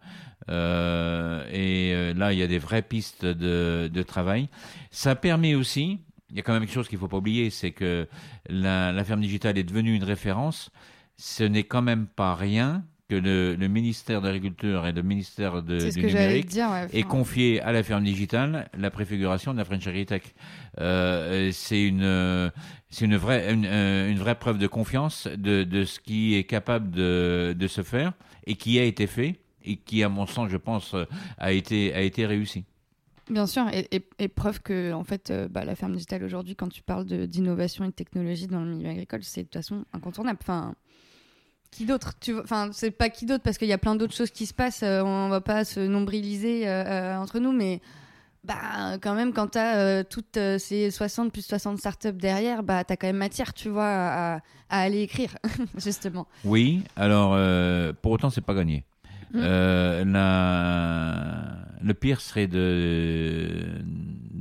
Euh, et euh, là, il y a des vraies pistes de, de travail. Ça permet aussi, il y a quand même quelque chose qu'il ne faut pas oublier, c'est que la, la ferme digitale est devenue une référence. Ce n'est quand même pas rien que le, le ministère de l'Agriculture et le ministère de, du numérique dire, ouais. Enfin, confier à la ferme digitale la préfiguration de la French AgriTech. Euh, c'est une, euh, c'est une vraie, une, euh, une vraie preuve de confiance de, de ce qui est capable de, de se faire et qui a été fait et qui, à mon sens, je pense, euh, a été, a été réussi. Bien sûr, et, et- et preuve que en fait, euh, bah, la ferme digitale aujourd'hui, quand tu parles d'innovation et de technologie dans le milieu agricole, c'est de toute façon incontournable. Enfin, qui d'autre Tu Enfin, c'est pas qui d'autre parce qu'il y a plein d'autres choses qui se passent. euh, on va pas se nombriliser euh, euh, entre nous, mais bah quand même, quand t'as euh, toutes ces 60 plus 60 startups derrière, bah t'as quand même matière, tu vois, à, à aller écrire justement. Oui, alors, pour autant, c'est pas gagné. Mm. Euh, la- Le pire serait de,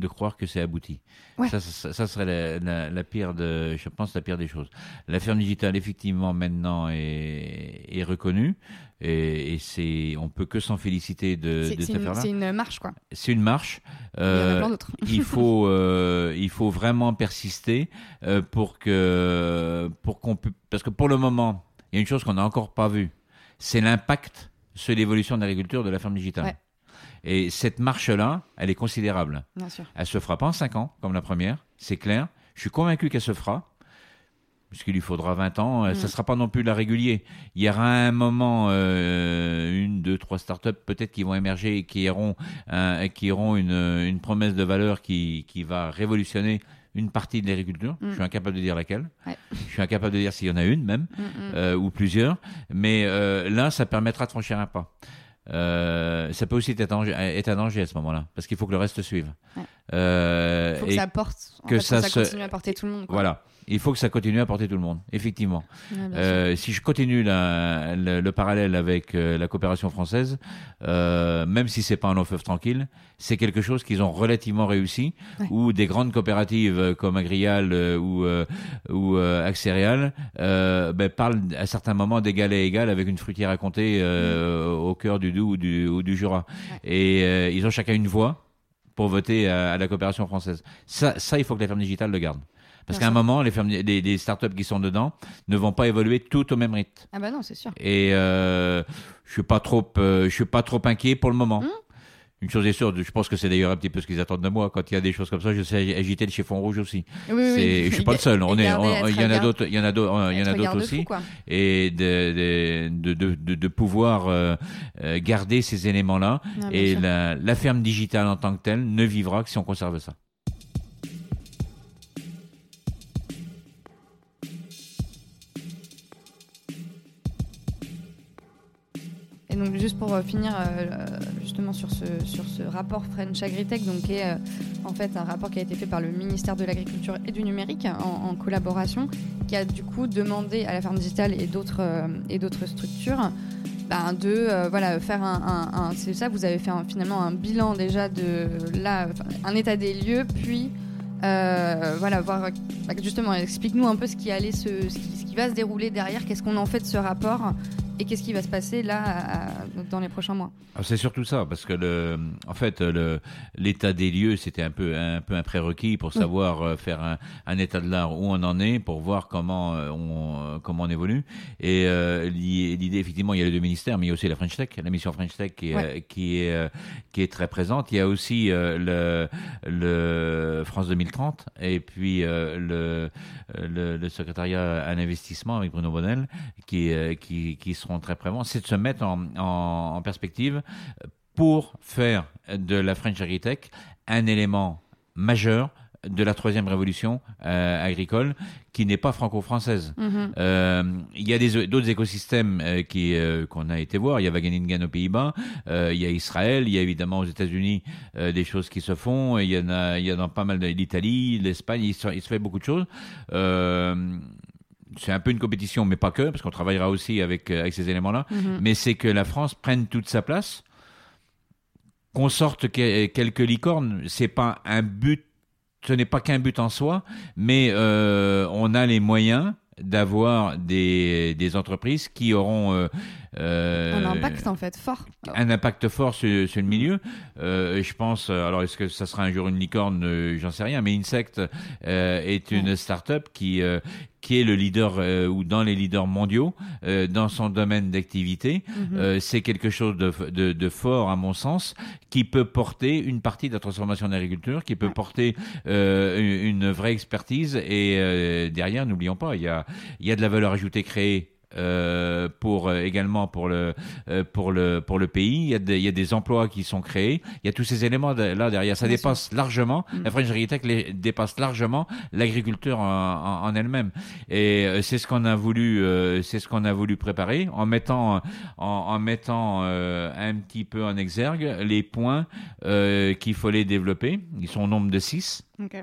de croire que c'est abouti. Ouais. Ça, ça, ça serait la, la- la pire de, je pense, la pire des choses. La ferme digitale, effectivement, maintenant est, est reconnue et, et c'est, on peut que s'en féliciter de, de cette affaire-là. c'est une marche, quoi. C'est une marche. Il y en a Euh, plein d'autres. il faut euh, il faut vraiment persister euh, pour que pour qu'on pu- parce que pour le moment il y a une chose qu'on n'a encore pas vue c'est l'impact sur l'évolution de l'agriculture de la ferme digitale Ouais. Et cette marche là elle est considérable Bien sûr. elle se fera pas en cinq ans comme la première c'est clair je suis convaincu qu'elle se fera puisqu'il lui faudra 20 ans. Euh, Mm. Ça sera pas non plus la régulier. Il y aura un moment, euh, une, deux, trois startups peut-être qui vont émerger et qui auront, qui auront une, une promesse de valeur qui, qui va révolutionner une partie de l'agriculture. Mm. Je suis incapable de dire laquelle. Ouais. Je suis incapable de dire s'il y en a une même Mm, mm. euh, ou plusieurs. Mais là, ça permettra de franchir un pas. Euh, ça peut aussi être un danger, être un danger à ce moment-là, parce qu'il faut que le reste suive. Ouais. Euh, faut que et ça porte, que fait, ça que ça se- continue à porter tout le monde. quoi. voilà. Il faut que ça continue à porter tout le monde, effectivement. Ouais. Euh, si je continue la- le, le parallèle avec euh, la coopération française, euh, même si c'est pas un long fleuve tranquille, c'est quelque chose qu'ils ont relativement réussi. Ouais. Où des grandes coopératives comme Agrial ou ou Axéréal ben, parlent à certains moments d'égal à égal avec une fruitière à compter euh, au cœur du Doubs ou du, ou du Jura. Et ils ont chacun une voix pour voter à, à la coopération française. Ça, ça, il faut que la ferme digitale le garde. Parce qu'à un moment, les, les, les startups qui sont dedans ne vont pas évoluer tout au même rythme. Ah bah non, c'est sûr. Et euh, je suis pas trop, euh, je suis pas trop inquiet pour le moment. Mmh. Une chose est sûre, je pense que c'est d'ailleurs un petit peu ce qu'ils attendent de moi. Quand il y a des choses comme ça, je sais agiter le chiffon rouge aussi. Oui, oui, oui. Je suis pas le seul. On est, il y en a d'autres, il y en a d'autres, il y en a d'autres aussi. Et de, de, de, de, de pouvoir euh, garder ces éléments-là. Ah, Et la ferme digitale en tant que telle ne vivra que si on conserve ça. Juste pour euh, finir euh, justement sur ce, rapport French Agritech, donc qui est euh, en fait un rapport qui a été fait par le ministère de l'Agriculture et du Numérique en, en collaboration, qui a du coup demandé à la ferme digitale et d'autres structures ben, de voilà faire un, c'est ça vous avez fait finalement un bilan déjà de là un état des lieux puis voilà voir bah, justement explique-nous un peu ce qui va se dérouler derrière qu'est-ce qu'on en fait de ce rapport et qu'est-ce qui va se passer là à- à- dans les prochains mois? Ah, C'est surtout ça, parce que le, en fait, l'état des lieux, c'était un peu, un peu un prérequis pour savoir euh, faire un, un état de l'art où on en est, pour voir comment euh, on, euh, comment on évolue. Et euh, l'i- l'idée, effectivement, il y a les deux ministères, mais il y a aussi la French Tech, la mission French Tech qui est, Ouais. qui est, qui est très présente. Il y a aussi le, le France 2030 et puis le, le, le secrétariat à l'investissement avec Bruno Bonnel qui, qui, qui seront très présents. C'est de se mettre en, en, en perspective pour faire de la French Agritech un élément majeur de la troisième révolution euh, agricole qui n'est pas franco-française. Mhm. Euh, il y a d'autres écosystèmes euh, qui qu'on a été voir. Il y a Wageningen aux Pays-Bas, il y a Israël, il y a évidemment aux États-Unis des choses qui se font. Il y en a, il y a pas mal l'Italie, l'Espagne. Il se fait beaucoup de choses. C'est un peu une compétition, mais pas que, parce qu'on travaillera aussi avec, euh, avec ces éléments-là. Mhm. Mais c'est que la France prenne toute sa place, qu'on sorte que- quelques licornes. C'est pas un but, ce n'est pas qu'un but en soi, mais euh, on a les moyens d'avoir des, des entreprises qui auront euh, euh, un impact en fait fort un impact fort sur, sur le milieu. Euh, je pense, alors est-ce que ça sera un jour une licorne? J'en sais rien, mais Insect est une start-up qui, qui est le leader euh, ou dans les leaders mondiaux euh, dans son domaine d'activité. Mhm. Euh, c'est quelque chose de, de, de fort, à mon sens, qui peut porter une partie de la transformation de l'agriculture, qui peut porter euh, une une vraie expertise. Et euh, derrière, n'oublions pas, il y a, il y a de la valeur ajoutée créée. Euh, pour euh, également pour le euh, pour le pour le pays. Il y a des, il y a des emplois qui sont créés. Il y a tous ces éléments de- là derrière. Ça Bien dépasse largement. Mm. la French les- dépasse largement l'agriculture en, en- en elle-même. Et euh, c'est ce qu'on a voulu euh, c'est ce qu'on a voulu préparer en mettant en, en mettant euh, un petit peu en exergue les points euh, qu'il fallait développer. Ils sont au nombre de six. Ok.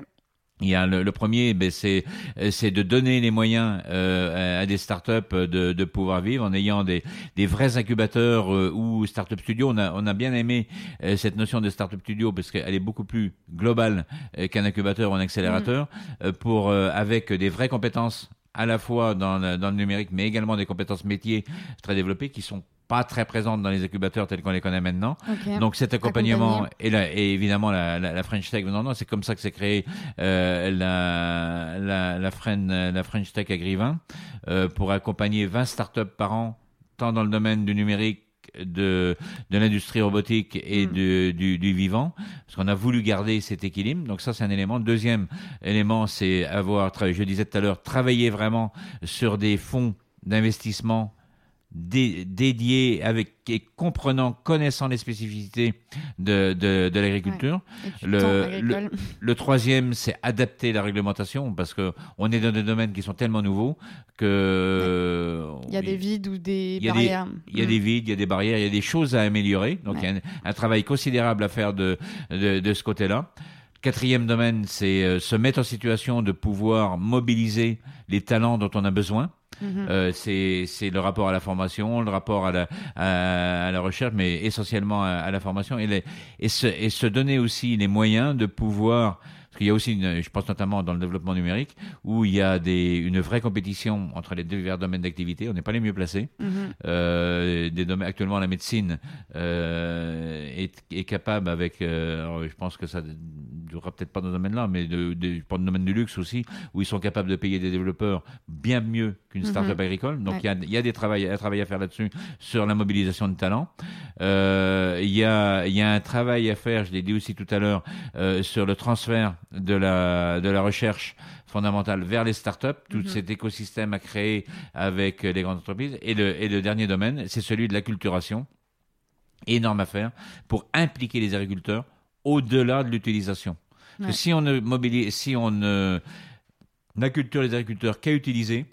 Il y a le, le premier, ben, c'est euh, c'est de donner les moyens euh, à des startups de, de pouvoir vivre en ayant des, des vrais incubateurs euh, ou startup studio. On a on a bien aimé euh, cette notion de startup studio parce qu'elle est beaucoup plus globale euh, qu'un incubateur ou un accélérateur euh, pour euh, avec des vraies compétences à la fois dans le, dans le numérique, mais également des compétences métiers très développées qui sont pas très présentes dans les incubateurs tels qu'on les connaît maintenant. Donc cet accompagnement et, la- et évidemment la, la, la French Tech, non, non, c'est comme ça que s'est créé euh, la, la, la, Fren- la French Tech Agrivin euh, pour accompagner 20 startups par an, tant dans le domaine du numérique de, de l'industrie robotique et Mm. de- du, du vivant, parce qu'on a voulu garder cet équilibre. Donc ça, c'est un élément. Deuxième élément, c'est avoir, je disais tout à l'heure, travailler vraiment sur des fonds d'investissement dé- dédiés avec et comprenant, connaissant les spécificités de, de, de l'agriculture. Le-. Le troisième, c'est adapter la réglementation parce que on est dans des domaines qui sont tellement nouveaux que Il y a des vides ou des il barrières. il y a Mm. des vides, il y a des barrières, il y a des choses à améliorer. Donc il y a un, un travail considérable à faire de, de, de ce côté-là. Quatrième domaine, c'est euh, se mettre en situation de pouvoir mobiliser les talents dont on a besoin. Mhm. Euh, c'est le rapport à la formation, le rapport à la, à, à la recherche, mais essentiellement à, à la formation et, les, et, se, et se donner aussi les moyens de pouvoir. Parce qu'il y a aussi, une, je pense notamment dans le développement numérique, où il y a des, une vraie compétition entre les divers domaines d'activité. On n'est pas les mieux placés. Mhm. Euh, des domaines, actuellement, la médecine euh, est, est capable avec, euh, alors, je pense que ça ne durera peut-être pas dans ce domaine-là, mais de, de, pour le domaine du luxe aussi, où ils sont capables de payer des développeurs bien mieux qu'une start-up agricole. Donc Ouais. il y a, il y a des travail, un travail à faire là-dessus sur la mobilisation de talents. Euh, il, y a, il y a un travail à faire, je l'ai dit aussi tout à l'heure, euh, sur le transfert de la, de la recherche fondamentale vers les startups, tout Mhm. cet écosystème à créer avec les grandes entreprises. Et le, et le dernier domaine, c'est celui de l'acculturation. Énorme affaire pour impliquer les agriculteurs au-delà de l'utilisation. Ouais. si on ne mobilise, si on ne n'acculture les agriculteurs qu'à utiliser,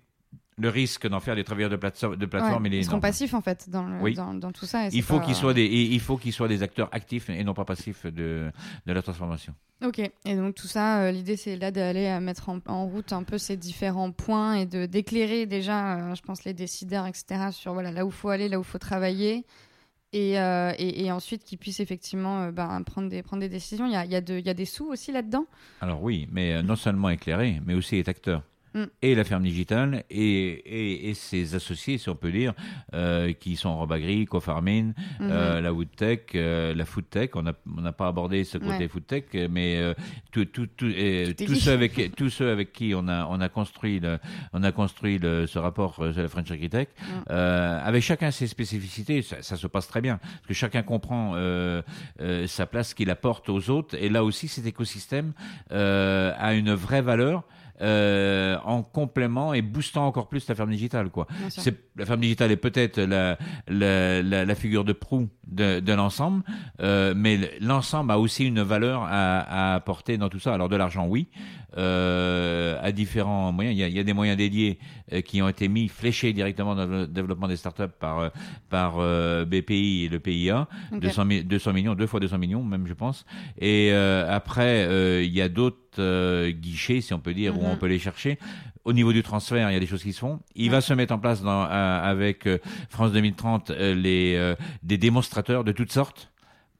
le risque d'en faire des travailleurs de plateforme, de plateforme Ouais, il est Ils seront passifs en fait dans, le- Oui. dans, dans tout ça. et Il faut pas- qu'ils soient des, et il faut qu'ils soient des acteurs actifs et non pas passifs de, de la transformation. Ok, et donc tout ça, euh, l'idée c'est là d'aller mettre en, en route un peu ces différents points et de d'éclairer déjà, euh, je pense, les décideurs, etc., sur voilà, là où il faut aller, là où il faut travailler, et, euh, et, et ensuite qu'ils puissent effectivement ben, prendre, des, prendre des décisions. Il y a, il y, a de- il y a des sous aussi là-dedans Alors oui, mais non seulement éclairé, mais aussi être acteur. Mm. Et la ferme digitale et, et, et ses associés, si on peut dire, euh, qui sont Robagri, Cofarmine, euh, la Woodtech, euh, la Foodtech. On n'a on pas abordé ce côté Ouais. Foodtech, mais tout, tout, tout, et Tout est tous, ceux avec, tous ceux avec qui on a, on a construit, le, on a construit le, ce rapport sur la French Agritech, Mm. avec chacun ses spécificités, ça, ça se passe très bien. Parce que chacun comprend sa place qu'il apporte aux autres. Et là aussi, cet écosystème a une vraie valeur. Euh, en complément et boostant encore plus la ferme digitale quoi. La ferme digitale est peut-être la, la, la, la figure de proue de, de l'ensemble, euh, mais l'ensemble a aussi une valeur à, à apporter dans tout ça. Alors de l'argent, oui, euh, à différents moyens. Il y a, il y a des moyens dédiés euh, qui ont été mis, fléchés directement dans le développement des startups par euh, par euh, BPI et le PIA, Ok. 200, mi- 200 millions, deux fois 200 millions même, je pense. Et euh, après, euh, il y a d'autres euh, guichets, si on peut dire, où Mhm. on peut les chercher. Au niveau du transfert, il y a des choses qui se font. Il Ouais. va se mettre en place dans, euh, avec euh, France 2030 euh, les, des démonstrateurs de toutes sortes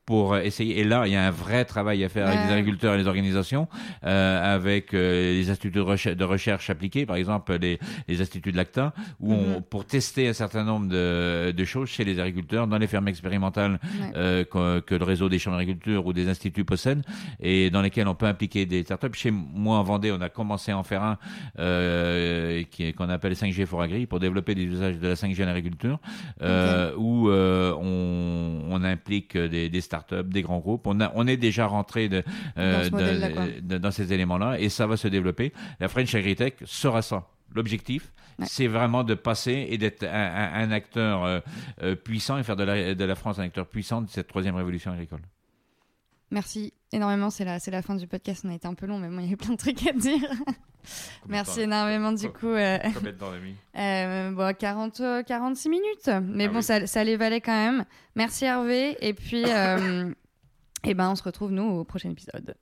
pour essayer. Et là, il y a un vrai travail à faire avec les agriculteurs et les organisations, euh, avec euh, les instituts de recherche, de recherche appliqués, par exemple les, les instituts de l'ACTA, où on, Mhm. pour tester un certain nombre de, de choses chez les agriculteurs, dans les fermes expérimentales Ouais. euh, que, que le réseau des chambres d'agriculture ou des instituts possèdent, et dans lesquels on peut impliquer des startups. Chez moi, en Vendée, on a commencé à en faire un euh, qui est- qu'on appelle 5G for Agri, pour développer des usages de la 5G en agriculture, euh, où euh, on, on implique des, des startups, des grands groupes. On, a, on est déjà rentré de, Dans ce de- ces éléments-là, et ça va se développer. La French Agritech sera ça. L'objectif, Ouais. c'est vraiment de passer et d'être un, un- un acteur euh, euh, puissant et faire de la, de la France un acteur puissant de cette troisième révolution agricole. Merci énormément, c'est la, c'est la fin du podcast, on a été un peu long, mais moi il y avait plein de trucs à dire. Merci énormément du coup. euh, Combien de temps, Euh, bon, 40, euh, 46 minutes. Mais Ah bon, oui. ça, ça les valait quand même. Merci Hervé. Et puis, euh, eh ben, on se retrouve, nous, au prochain épisode.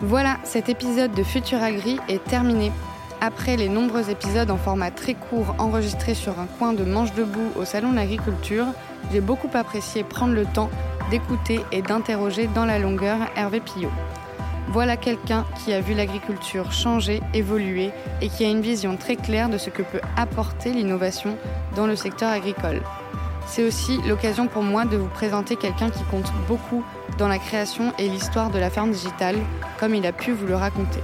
Voilà, cet épisode de Futur Agri est terminé. Après les nombreux épisodes en format très court enregistrés sur un coin de manche debout au Salon de l'Agriculture, j'ai beaucoup apprécié prendre le temps d'écouter et d'interroger dans la longueur Hervé Pillot. Voilà quelqu'un qui a vu l'agriculture changer, évoluer et qui a une vision très claire de ce que peut apporter l'innovation dans le secteur agricole. C'est aussi l'occasion pour moi de vous présenter quelqu'un qui compte beaucoup dans la création et l'histoire de la ferme digitale, comme il a pu vous le raconter.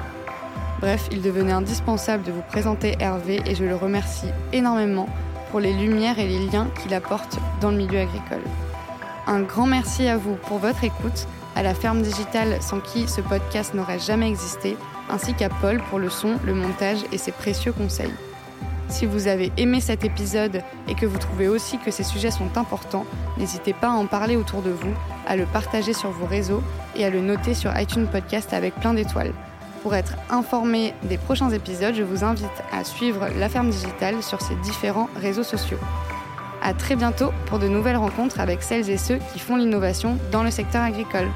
Bref, il devenait indispensable de vous présenter Hervé et je le remercie énormément pour les lumières et les liens qu'il apporte dans le milieu agricole. Un grand merci à vous pour votre écoute, à la ferme digitale sans qui ce podcast n'aurait jamais existé, ainsi qu'à Paul pour le son, le montage et ses précieux conseils. Si vous avez aimé cet épisode et que vous trouvez aussi que ces sujets sont importants, n'hésitez pas à en parler autour de vous, à le partager sur vos réseaux et à le noter sur iTunes Podcast avec plein d'étoiles. Pour être informé des prochains épisodes, je vous invite à suivre La Ferme Digitale sur ses différents réseaux sociaux. À très bientôt pour de nouvelles rencontres avec celles et ceux qui font l'innovation dans le secteur agricole.